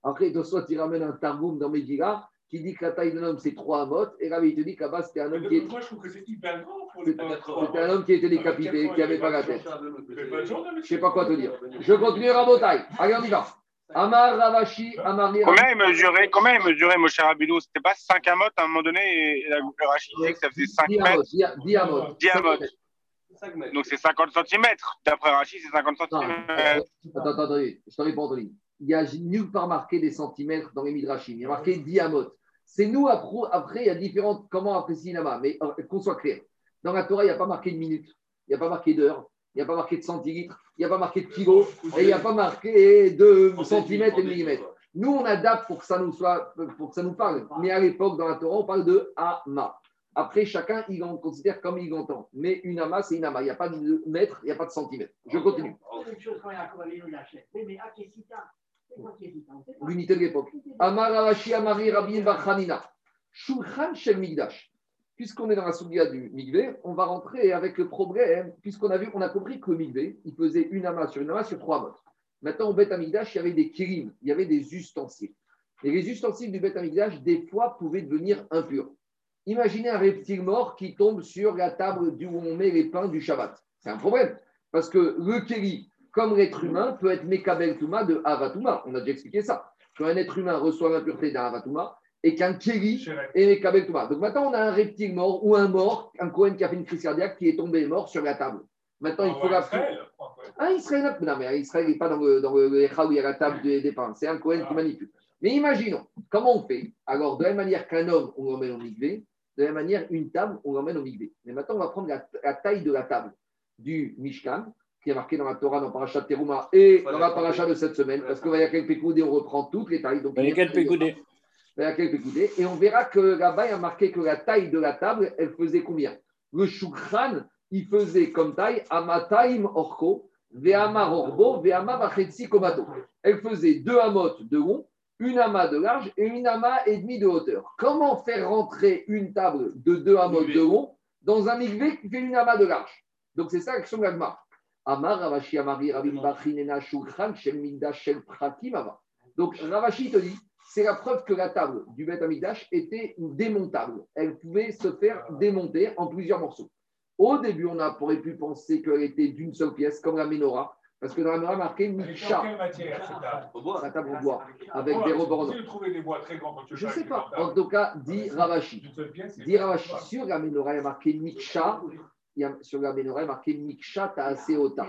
Après, de soit il ramène un targoum dans Megillah qui dit que la taille d'un homme, c'est 3 amot. Et là, il te dit qu'à bas, c'était un homme qui est- Moi, je trouve que c'est hyper grand pour les c'était un homme qui était décapité, qui n'avait pas la tête. Je ne sais pas quoi te dire. Je continue Rabotai. Allez, on y va. Amar Ravashi, Amari Combien il mesurait, combien il mesurait Moshe Rabbeinu C'était pas 5 amotes à un moment donné et Rachid disait que ça faisait 5 mètres, 10 amot. 10 amotes. Donc c'est 50 cm. D'après Rachid, c'est 50 Non, cm. euh, Attends, attends, attendez, je te réponds, Anthony. Il n'y a nulle part marqué des centimètres dans les midrashim. Il y a marqué diamote. C'est nous, après, après, il y a différentes. Comment apprécier Nama Mais euh, qu'on soit clair. Dans la Torah, il n'y a pas marqué de minute, il n'y a pas marqué d'heure, il n'y a pas marqué de centilitres, il n'y a pas marqué de kilos, et il n'y a pas marqué de centimètres et de millimètres. Nous, on adapte pour que ça nous soit, pour que ça nous parle. Mais à l'époque, dans la Torah, on parle de ama. Après, chacun, il en considère comme il l'entend. Mais une ama, c'est une ama. Il n'y a pas de mètre, il n'y a pas de centimètre. Je continue. L'unité de l'époque. Amar Amari Rabbi Bachanina. Shulchan Shel Migdash. Puisqu'on est dans la soulia du Migvé, on va rentrer avec le problème, puisqu'on a vu, on a compris que le Migvé, il faisait une ama sur une ama sur trois mottes. Maintenant, au Beth Amigdash, il y avait des kirim, il y avait des ustensiles. Et les ustensiles du Beth Amigdash, des fois, pouvaient devenir impurs. Imaginez un reptile mort qui tombe sur la table où on met les pains du Shabbat. C'est un problème. Parce que le kéli, comme l'être humain, peut être Mekabel Touma de Avatuma. On a déjà expliqué ça. Qu'un être humain reçoit l'impureté d'un Avatuma et qu'un kéli est Mekabel Touma. Donc maintenant, on a un reptile mort ou un mort, un Cohen qui a fait une crise cardiaque qui est tombé mort sur la table. Maintenant, il faut la. Un Israël, non, mais Israël n'est pas dans le, dans le, où il y a la table des, des. C'est un Cohen qui manipule. Mais imaginons, comment on fait? Alors, de la même manière qu'un homme, on l'emmène au migvé, de la même manière, une table, on l'emmène au migvé. Mais maintenant, on va prendre la, la taille de la table du Mishkan, qui est marqué dans la Torah, dans Parashat Teruma et dans la Paracha de cette semaine, parce qu'il va y avoir quelques Pécoudé, on reprend toutes les tailles. Donc, Il y a quelques pécoudés. il y a quelques Pécoudé. Et on verra que là-bas, il y a marqué que la taille de la table, elle faisait combien? Le Shukran, il faisait comme taille Amataim Orko, Ve'ama Orbo, Ve'ama Vachetsi Komato. Elle faisait deux amotes de long, une amas de large et une amas et demi de hauteur. Comment faire rentrer une table de deux amotes de long dans un migvé qui fait une amas de large? Donc c'est ça l'action de l'agma. Amar Ravashi Amari Rabin Bachinena Shulchan Shel Migdash Shel Prakim Ava. Donc Ravashi te dit, c'est la preuve que la table du Beth Amikdash était démontable. Elle pouvait se faire démonter en plusieurs morceaux. Au début, on aurait pu penser qu'elle était d'une seule pièce, comme la menorah, parce que dans la menorah, marqué Miksha, quelle matière cette table la table en bois, avec Voilà, des c'est rebordants. possible de trouver des bois très grands quand tu Je fais sais pas. En tout cas, dit Ravashi. Dit Ravashi, sur la menorah, il y a marqué Miksha. Il y a, sur la menorah, marqué Miksha Taaseota.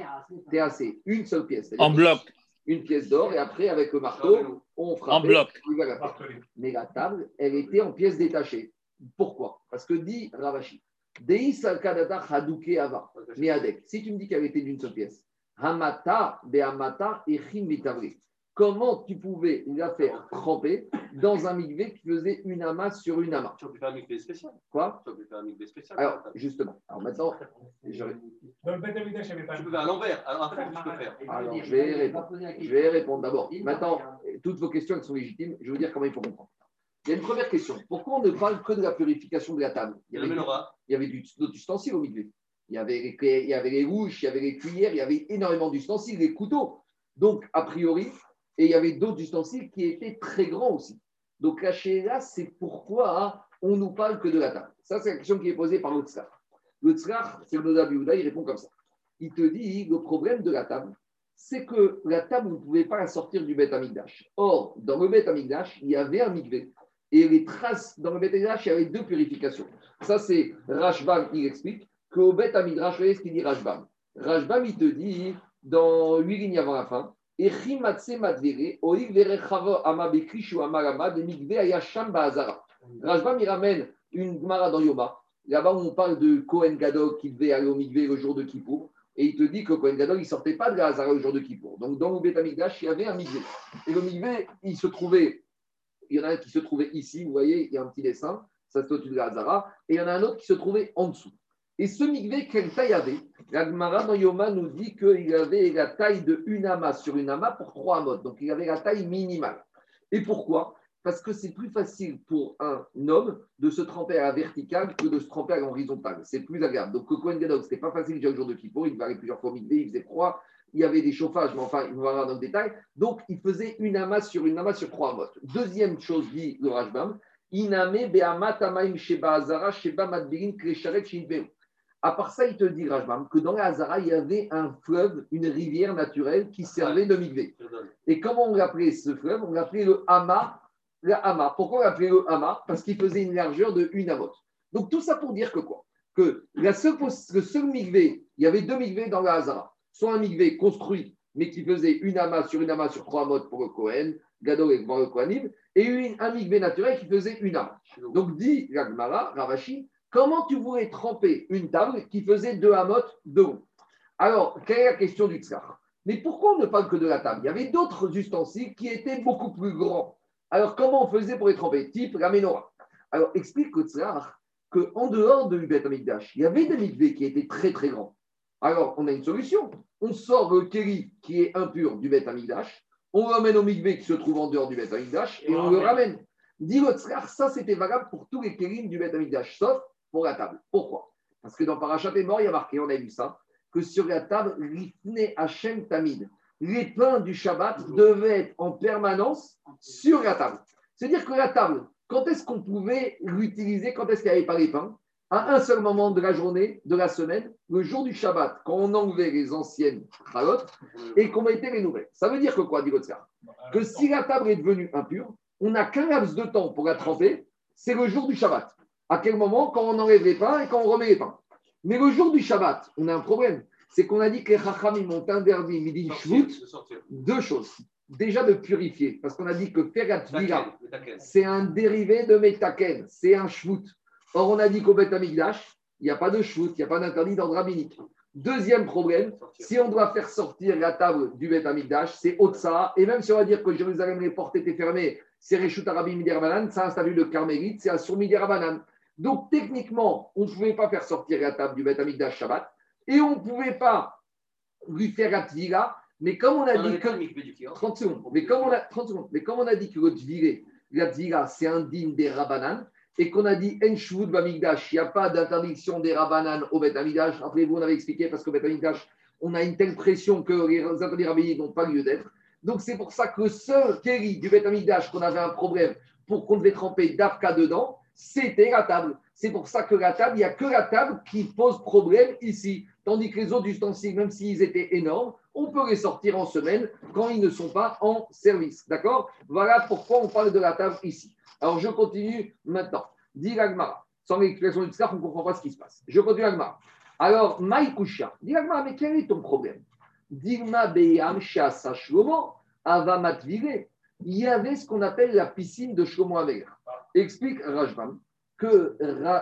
TAC, une seule pièce. C'est-à-dire En bloc. Une pièce d'or, et après, avec le marteau, on frappe. En bloc. Mais la table, elle était en pièces détachées. Pourquoi? Parce que dit Ravashi, Dei Salkadata Haduke Ava, Miadek. Si tu me dis qu'elle était d'une seule pièce, Hamata, Behamata, Echim Mitavri. Comment tu pouvais la faire tremper dans un migvé qui faisait une amas sur une amas Tu aurais pu faire un mix spécial. Quoi Tu aurais pu faire un mix spécial. Alors, justement, alors maintenant, je, Dans le Beth Amikdash, il n'y avait pas Tu de peux faire à l'envers. Alors, après, tu peux faire. alors, je vais répondre. Je vais répondre d'abord. Maintenant, toutes vos questions elles sont légitimes. Je vais vous dire comment il faut comprendre. Il y a une première question. Pourquoi on ne parle que de la purification de la table? Il y avait du- menorah. il y avait du- d'autres ustensiles au milieu. Il y avait les, il y avait les rouges, il y avait les cuillères, il y avait énormément d'ustensiles, les couteaux. Donc, a priori, et il y avait d'autres ustensiles qui étaient très grands aussi. Donc, la là, c'est pourquoi hein, on nous parle que de la table. Ça, c'est la question qui est posée par. Le tzar, c'est le Noda il répond comme ça. Il te dit, le problème de la table, c'est que la table, vous ne pouvez pas la sortir du Beth Amikdash. Or, dans le Beth Amikdash, il y avait un mikvé. Et les traces, dans le Beth Amikdash, il y avait deux purifications. Ça, c'est Rashbam, il explique qu'au Beth Amidrash, voyez ce qu'il dit Rashbam. Rashbam, il te dit, dans huit lignes avant la fin, Rashbam, il ramène une Gemara dans Yoma. Là-bas, on parle de Kohen Gadol qui devait aller au mikve le jour de Kippour. Et il te dit que Kohen Gadol, il ne sortait pas de la Hazara le jour de Kippour. Donc, dans le Beth Amikdash, il y avait un mikve. Et le mikve, il se trouvait, il y en a un qui se trouvait ici, vous voyez, il y a un petit dessin, ça se au-dessus de la Hazara, et il y en a un autre qui se trouvait en dessous. Et ce mikvé, quelle taille avait? La Gemara dans Yoma nous dit qu'il avait la taille de une amas sur une amas pour trois amot. Donc il avait la taille minimale. Et pourquoi? Parce que c'est plus facile pour un homme de se tremper à la verticale que de se tremper à l'horizontale. C'est plus agréable. Donc, Gadol, ce n'était pas facile déjà le jour de Kippour. Il aller plusieurs fois au mikvé, il faisait froid. Il y avait des chauffages, mais enfin, il va voir dans le détail. Donc, il faisait une amas sur une amas sur trois amotes. Deuxième chose, dit le Rajbam, Iname be'amat amaim sheba azara sheba madbirin klesharet shinveu. À part ça, il te dit, Rajbam, que dans la Hazara, il y avait un fleuve, une rivière naturelle qui servait de mikvé. Et comment on l'appelait ce fleuve? On l'appelait le Hama. Le Hama. Pourquoi on l'appelait le Hama? Parce qu'il faisait une largeur de une amote. Donc tout ça pour dire que quoi? Que la seule, le seul mikvé, il y avait deux mikvés dans la Hazara. Soit un mikvé construit, mais qui faisait une ama sur une ama sur trois amotes pour le Kohen, Gadol et pour le Kohanim, et une, un mikvé naturel qui faisait une ama. Donc dit Ragmara, Ravashi, comment tu voulais tremper une table qui faisait deux amotes de long Alors, quelle est la question du tsar Mais pourquoi on ne parle que de la table? Il y avait d'autres ustensiles qui étaient beaucoup plus grands. Alors, comment on faisait pour les tremper? Type la menorah. Alors, explique au tsar qu'en dehors de Hubet Amikdash, il y avait des mikvés qui étaient très très grands. Alors, on a une solution. On sort le kéri qui est impur du Bet Amikdash, on l'emmène au mikvé qui se trouve en dehors du Bet Amikdash et on le ramène. Dit le tsar, ça c'était valable pour tous les kérim du Bet Amikdash, sauf pour la table. Pourquoi? Parce que dans Parachat et mort, il y a marqué, on a vu ça, que sur la table, Rifne Hachem Tamid, les pains du Shabbat devaient être en permanence sur la table. C'est-à-dire que la table, quand est-ce qu'on pouvait l'utiliser Quand est-ce qu'il n'y avait pas les pains? À un seul moment de la journée, de la semaine, le jour du Shabbat, quand on enlevait les anciennes chalotes et qu'on mettait les nouvelles. Ça veut dire que quoi, dit Gotzka? Que si la table est devenue impure, on n'a qu'un laps de temps pour la tremper, c'est le jour du Shabbat. À quel moment Quand on enlève les pains et quand on remet les pains. Mais le jour du Shabbat, on a un problème. C'est qu'on a dit que les Chachamim ont interdit midi shvut deux choses. Déjà de purifier, parce qu'on a dit que faire la tvila, c'est un dérivé de metaken, c'est un shvut. Or, on a dit qu'au Bet Amikdash, il n'y a pas de shvut, il n'y a pas d'interdit d'ordre rabbinique. Deuxième problème, si on doit faire sortir la table du Bet Amikdash, c'est Otsa, et même si on va dire que Jérusalem, les portes étaient fermées, c'est Reshut Arabim Midirabanan, c'est un statut de Carmélite, c'est un sur Midirabanan. Donc, techniquement, on ne pouvait pas faire sortir la table du Bet Amikdash Shabbat, et on ne pouvait pas lui faire la tvila, mais comme on a dit que. 30 secondes. Mais comme on a, 30 secondes. Mais comme on a dit que le tvilé, la tvila, c'est un digne des Rabanan, et qu'on a dit Enshvud Bamigdash, il n'y a pas d'interdiction des Rabanan au Bet Amigdash. Rappelez-vous, on avait expliqué, parce qu'au Bet Amigdash, on a une telle pression que les interdits rabbiniques n'ont pas lieu d'être. Donc c'est pour ça que le seul Kéri du Bet Amigdash qu'on avait un problème pour qu'on devait tremper d'Afka dedans, c'était la table. C'est pour ça que la table, il n'y a que la table qui pose problème ici. Tandis que les autres ustensiles, même s'ils étaient énormes, on peut les sortir en semaine quand ils ne sont pas en service. D'accord? Voilà pourquoi on parle de la table ici. Alors je continue maintenant. Dis l'agmara. Sans l'explication du on ne comprend pas ce qui se passe. Je continue l'agmara. Alors, Maïkoucha, dis l'agmara, mais quel est ton problème? Digma beyam shasa shlomo avamatvile. Il y avait ce qu'on appelle la piscine de Shlomo Améler. Explique Rajbam que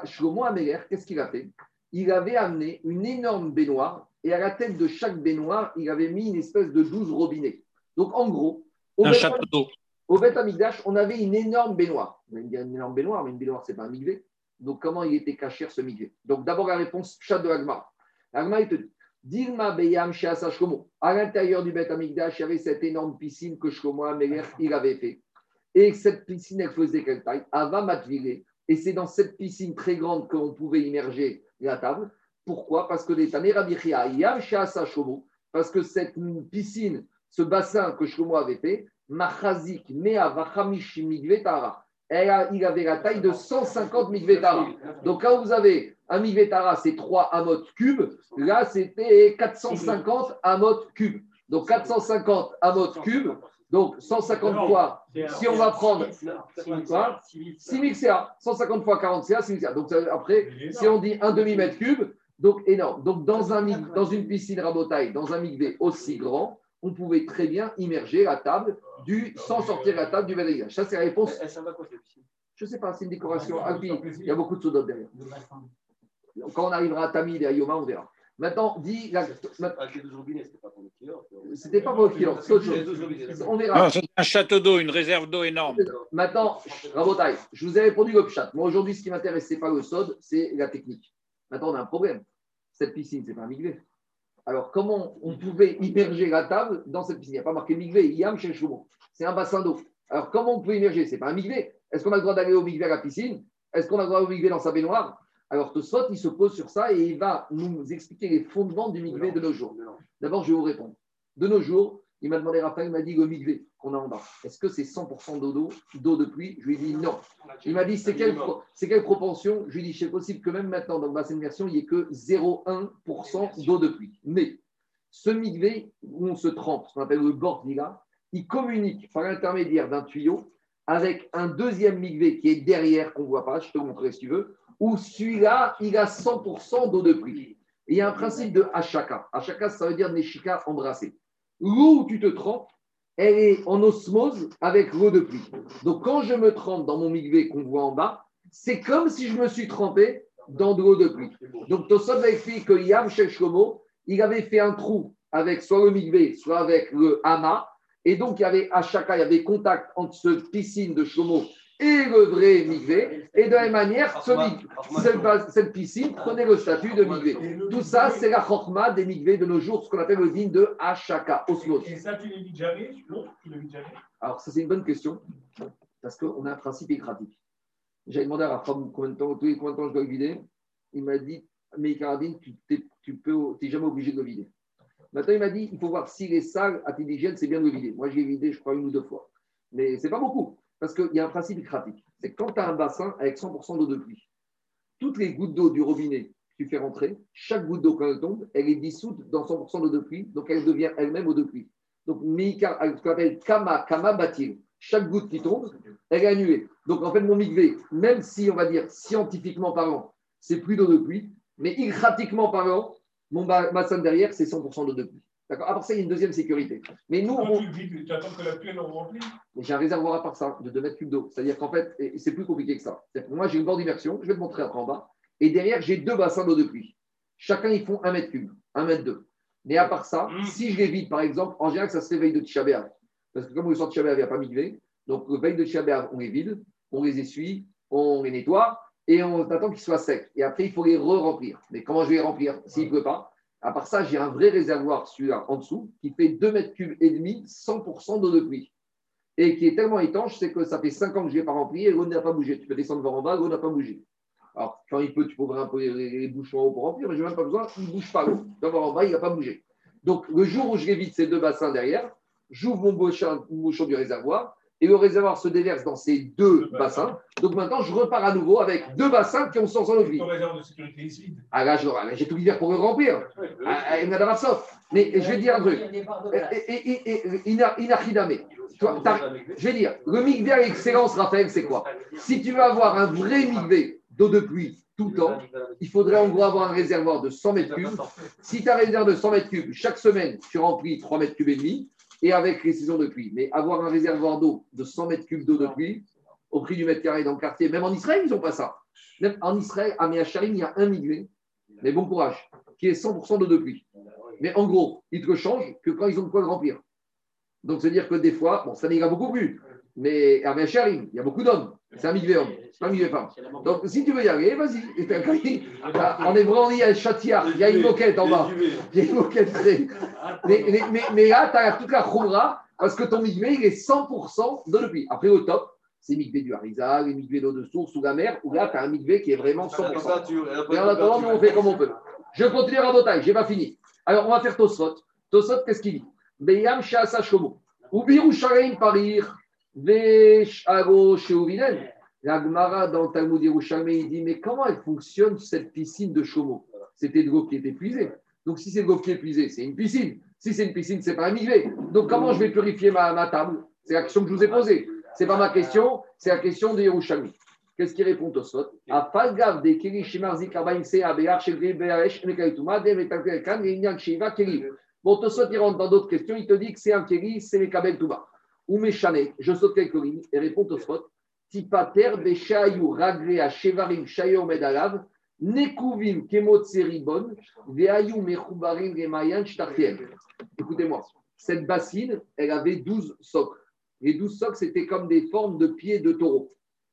Shlomo Améler, qu'est-ce qu'il a fait? Il avait amené une énorme baignoire et à la tête de chaque baignoire, il avait mis une espèce de douze robinets. Donc en gros, au Un Beth château d'eau. au Beth Amikdash, on avait une énorme baignoire. Une énorme baignoire, mais une baignoire, ce n'est pas un migvé. Donc, comment il était caché ce migvé Donc, d'abord, la réponse, chat de Agmar. Agmar, il te dit Dilma Beyam Shlomo. À l'intérieur du Beth Amikdash, il y avait cette énorme piscine que Shlomo Améler, il avait fait. Et cette piscine, elle faisait quelle taille Ava Matvile. Et c'est dans cette piscine très grande qu'on pouvait immerger la table. Pourquoi? Parce que les Shomo, parce que cette piscine, ce bassin que Shlomo avait fait, Machazik Mea Vachamish Migve Tara, elle a- il avait la taille de 150 Migve Tara. Donc quand vous avez un Migve Tara, c'est 3 amot cubes, là c'était 450 amot cubes. Donc 450 amot cubes, donc 150 fois, si on va prendre Quoi 6000 CA, 150 fois 40 CA, 6000 CA. Donc après, si on dit un demi-mètre cube, donc énorme. Donc dans, un, dans une piscine rabotaille, dans un migvé aussi grand, on pouvait très bien immerger la table du, sans sortir la table du Bédéga. Ça, c'est la réponse. Je ne sais pas, c'est une décoration. Ah, puis, il y a beaucoup de sodotes derrière. Quand on arrivera à Tamid et à Yoma, on verra. Maintenant, dit. la- ma- Avec les 12 robinets, c'était pas pour le kiosque. C'était pas pour le kiosque, c'est autre chose. Les 12 robinets. On verra. C'est un château d'eau, une réserve d'eau énorme. Maintenant, Rabotaille, je vous ai répondu le chat. Moi, aujourd'hui, ce qui m'intéresse, ce n'est pas le sod, c'est la technique. Maintenant, on a un problème. Cette piscine, ce n'est pas un migvé. Alors, comment on pouvait immerger la table dans cette piscine? Il n'y a pas marqué migvé, yam chez Choumo. C'est un bassin d'eau. Alors, comment on peut immerger? Ce n'est pas un migvé. Est-ce qu'on a le droit d'aller au migvé à la piscine? Est-ce qu'on a le droit au migvé dans sa baignoire? Alors, Tosfot, il se pose sur ça et il va nous expliquer les fondements du migvé de nos jours. D'abord, je vais vous répondre. De nos jours, il m'a demandé, Raphaël, il m'a dit le migvé qu'on a en bas. Est-ce que c'est 100% d'eau d'eau, d'eau de pluie? Je lui ai dit non. Il m'a dit, c'est quelle, c'est quelle proportion? Je lui ai dit, c'est possible que même maintenant, dans le bassin d'immersion, il n'y ait que 0,1% d'eau de pluie. Mais ce migvé, où on se trempe, ce qu'on appelle le bordila, il communique par l'intermédiaire d'un tuyau avec un deuxième migvé qui est derrière, qu'on ne voit pas, je te montrerai si tu veux, où celui-là, il a 100% d'eau de pluie. Il y a un principe de Hachaka. Hachaka, ça veut dire Neshika embrassé. L'eau où tu te trempes, elle est en osmose avec l'eau de pluie. Donc quand je me trempe dans mon migvé qu'on voit en bas, c'est comme si je me suis trempé dans de l'eau de pluie. Donc Tosot a expliqué que Yam Shlomo, il avait fait un trou avec soit le migvé, soit avec le hama. Et donc il y avait chacun, il y avait contact entre cette piscine de Shlomo et le vrai migvé. Et de la même manière, ce mig- cette, cette piscine prenait le statut de migvé. Tout ça, c'est la chorma des migvés de nos jours, ce qu'on appelle le digne de Hachaka, osmose. Et ça, tu l'évites jamais L'autre, tu l'évites jamais? Alors, ça, c'est une bonne question, parce qu'on a un principe écratique. J'avais demandé à Rafam combien de temps, tous les combien de temps je dois le vider. Il m'a dit, mais Caradine, tu n'es tu peux, t'es jamais obligé de le vider. Maintenant, il m'a dit, il faut voir si les salles à d'hygiène, c'est bien de le vider. Moi, je l'ai vidé, je crois, une ou deux fois. Mais c'est pas beaucoup, parce qu'il y a un principe écratique. C'est quand tu as un bassin avec 100% d'eau de pluie, toutes les gouttes d'eau du robinet que tu fais rentrer, chaque goutte d'eau, quand elle tombe, elle est dissoute dans 100% d'eau de pluie, donc elle devient elle-même eau de pluie. Donc, Meika, ce qu'on appelle Kama, Kama Batil. Chaque goutte qui tombe, elle est annulée. Donc, en fait, mon migvé, même si, on va dire, scientifiquement parlant, c'est plus d'eau de pluie, mais ilgratiquement parlant, mon ba- bassin derrière, c'est 100% d'eau de pluie. D'accord part ça, il y a une deuxième sécurité. Mais nous, on- tu le attends que la pluie en remplit j'ai un réservoir à part ça, de 2 mètres cubes d'eau. C'est-à-dire qu'en fait, c'est plus compliqué que ça. Que moi, j'ai une bord d'immersion, je vais te montrer après en bas, et derrière, j'ai deux bassins d'eau de pluie. Chacun, ils font 1 mètre cube, 1 mètre 2. Mais à part ça, Mm. si je les vide, par exemple, en général, ça se fait veille de Tisha B'Av. Parce que comme on sort de il n'y a pas migvé. Donc, veille de Tisha B'Av, on les vide, on les essuie, on les nettoie, et on attend qu'ils soient secs. Et après, il faut les re-remplir. Mais comment je vais les remplir s'il ne pleut pas? À part ça, j'ai un vrai réservoir, celui-là, en dessous, qui fait 2 mètres cubes et demi, 100% d'eau de pluie et qui est tellement étanche, c'est que ça fait 5 ans que je ne l'ai pas rempli et l'eau n'a pas bougé. Tu peux descendre voir en bas, l'eau n'a pas bougé. Alors, quand il peut, tu peux ouvrir un peu les, bouchons en haut pour remplir, mais je n'ai même pas besoin, il ne bouge pas l'eau. Voir en bas, il n'a pas bougé. Donc, le jour où je évite ces deux bassins derrière, j'ouvre mon bouchon du réservoir et le réservoir se déverse dans ces deux bassins. Donc, maintenant, je repars à nouveau avec deux bassins qui ont 100 d'eau de vie. Ton réserve de sécurité ici. Ah là, j'ai tout l'hiver pour le remplir. Ah, ah, en. Mais je vais dire un truc. Inachidame. Je vais dire, le migvé à excellence, Raphaël, c'est quoi? Si tu veux avoir un vrai migvé d'eau de pluie tout le temps, il faudrait en gros avoir un réservoir de 100 mètres cubes. Si tu as un réservoir de 100 mètres cubes, chaque semaine, tu remplis 3 mètres cubes et demi, et avec les saisons de pluie. Mais avoir un réservoir d'eau de 100 mètres cubes d'eau de pluie, au prix du mètre carré dans le quartier, même en Israël, ils n'ont pas ça. Même en Israël, à Meacharim, il y a un migvé, mais bon courage, qui est 100% d'eau de pluie. Mais en gros, ils te changent que quand ils ont de quoi le remplir. Donc, c'est-à-dire que des fois, bon, ça n'ira beaucoup plus, mais à Meacharim, il y a beaucoup d'hommes. C'est un migvé homme, c'est pas un migvé femme. Donc, si tu veux y aller, vas-y. Et t'as- En hébreu, il y a un châtiard, il y a une moquette en bas. Il y a une moquette. Mais, mais, mais- mais là, tu as toute la khumra Parce que ton migvé, il est 100% de le puits. Après, au top, c'est migvé du Harizal, les migvé d'eau de source ou la mer, où là, tu as un migvé qui est vraiment 100%. Et en attendant, nous, on fait comme on peut. Je continue à Rabotai, je n'ai pas fini. Alors, on va faire Tosfot. Tosfot, qu'est-ce qu'il dit? Beyam Shasa Shomo. Ubiru Sharaim Parir. Vesharo Sheuvinen. La Gemara dans le Talmud Yerushalmi, il dit Mais comment elle fonctionne cette piscine de Shomo C'était de l'eau qui est épuisée. Donc, si c'est de l'eau qui est épuisée, c'est une piscine. Si c'est une piscine, c'est pas un migvé. Donc, comment je vais purifier ma, ma table? C'est la question que je vous ai posée. C'est pas ma question, c'est la question de Yerushalmi. Qu'est-ce qu'il répond au sot A Falgav de Keri Shimarzi Karbaim Se Abear Shegri Bearesh Mekaituma De Metakan Rinyan Shiva Keri. Bon, Tosot, il rentre dans d'autres questions. Il te dit que c'est un Keri, c'est Mekabel Touba. Ou Meshane, je saute quelques lignes et réponds au spot. Tipater Beshayu Ragrea Shevarim Shayo Medalav Nekuvim Kemot Seribon Veayu Mechubarim Gemayan Shtartiem. Écoutez-moi, cette bassine, elle avait 12 socles. Les 12 socles, c'était comme des formes de pieds de taureau.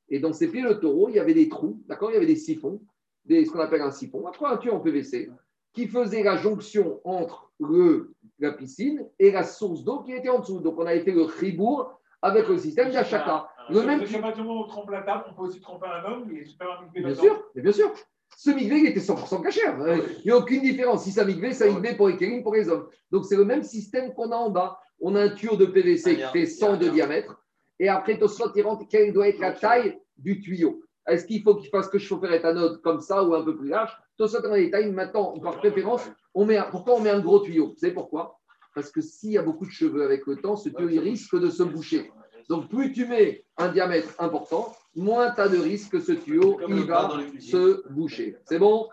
Et dans ces pieds de taureau, il y avait des trous, d'accord Il y avait des siphons, des, ce qu'on appelle un siphon, après un tuyau en PVC, qui faisait la jonction entre le, la piscine et la source d'eau qui était en dessous. Donc, on avait fait le ribourg avec le système d'Achaka. Le même partir du moment où on trompe la table, on peut aussi tromper un homme un migvé Bien sûr, mais bien sûr. Ce migvé, il était 100% cachère. Euh, Il n'y a aucune différence. Si c'est un migvé, c'est un migvé pour les kérim, pour les hommes. Donc, c'est le même système qu'on a en bas. On a un tuyau de PVC qui fait 100 de diamètre. Et après, Tosfot, il rentre quelle doit être la taille du tuyau. Est-ce qu'il faut qu'il fasse que je chauffer éthanol comme ça ou un peu plus large? Tosfot, dans les détails, maintenant, par préférence, on met un- pourquoi on met un gros tuyau? Vous savez pourquoi? Parce que s'il y a beaucoup de cheveux avec le temps, ce tuyau, il risque de se boucher. Donc, plus tu mets un diamètre important, moins tu as de risque que ce tuyau, il va se boucher. C'est bon?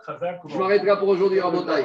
Je m'arrête là pour aujourd'hui, Rabotai.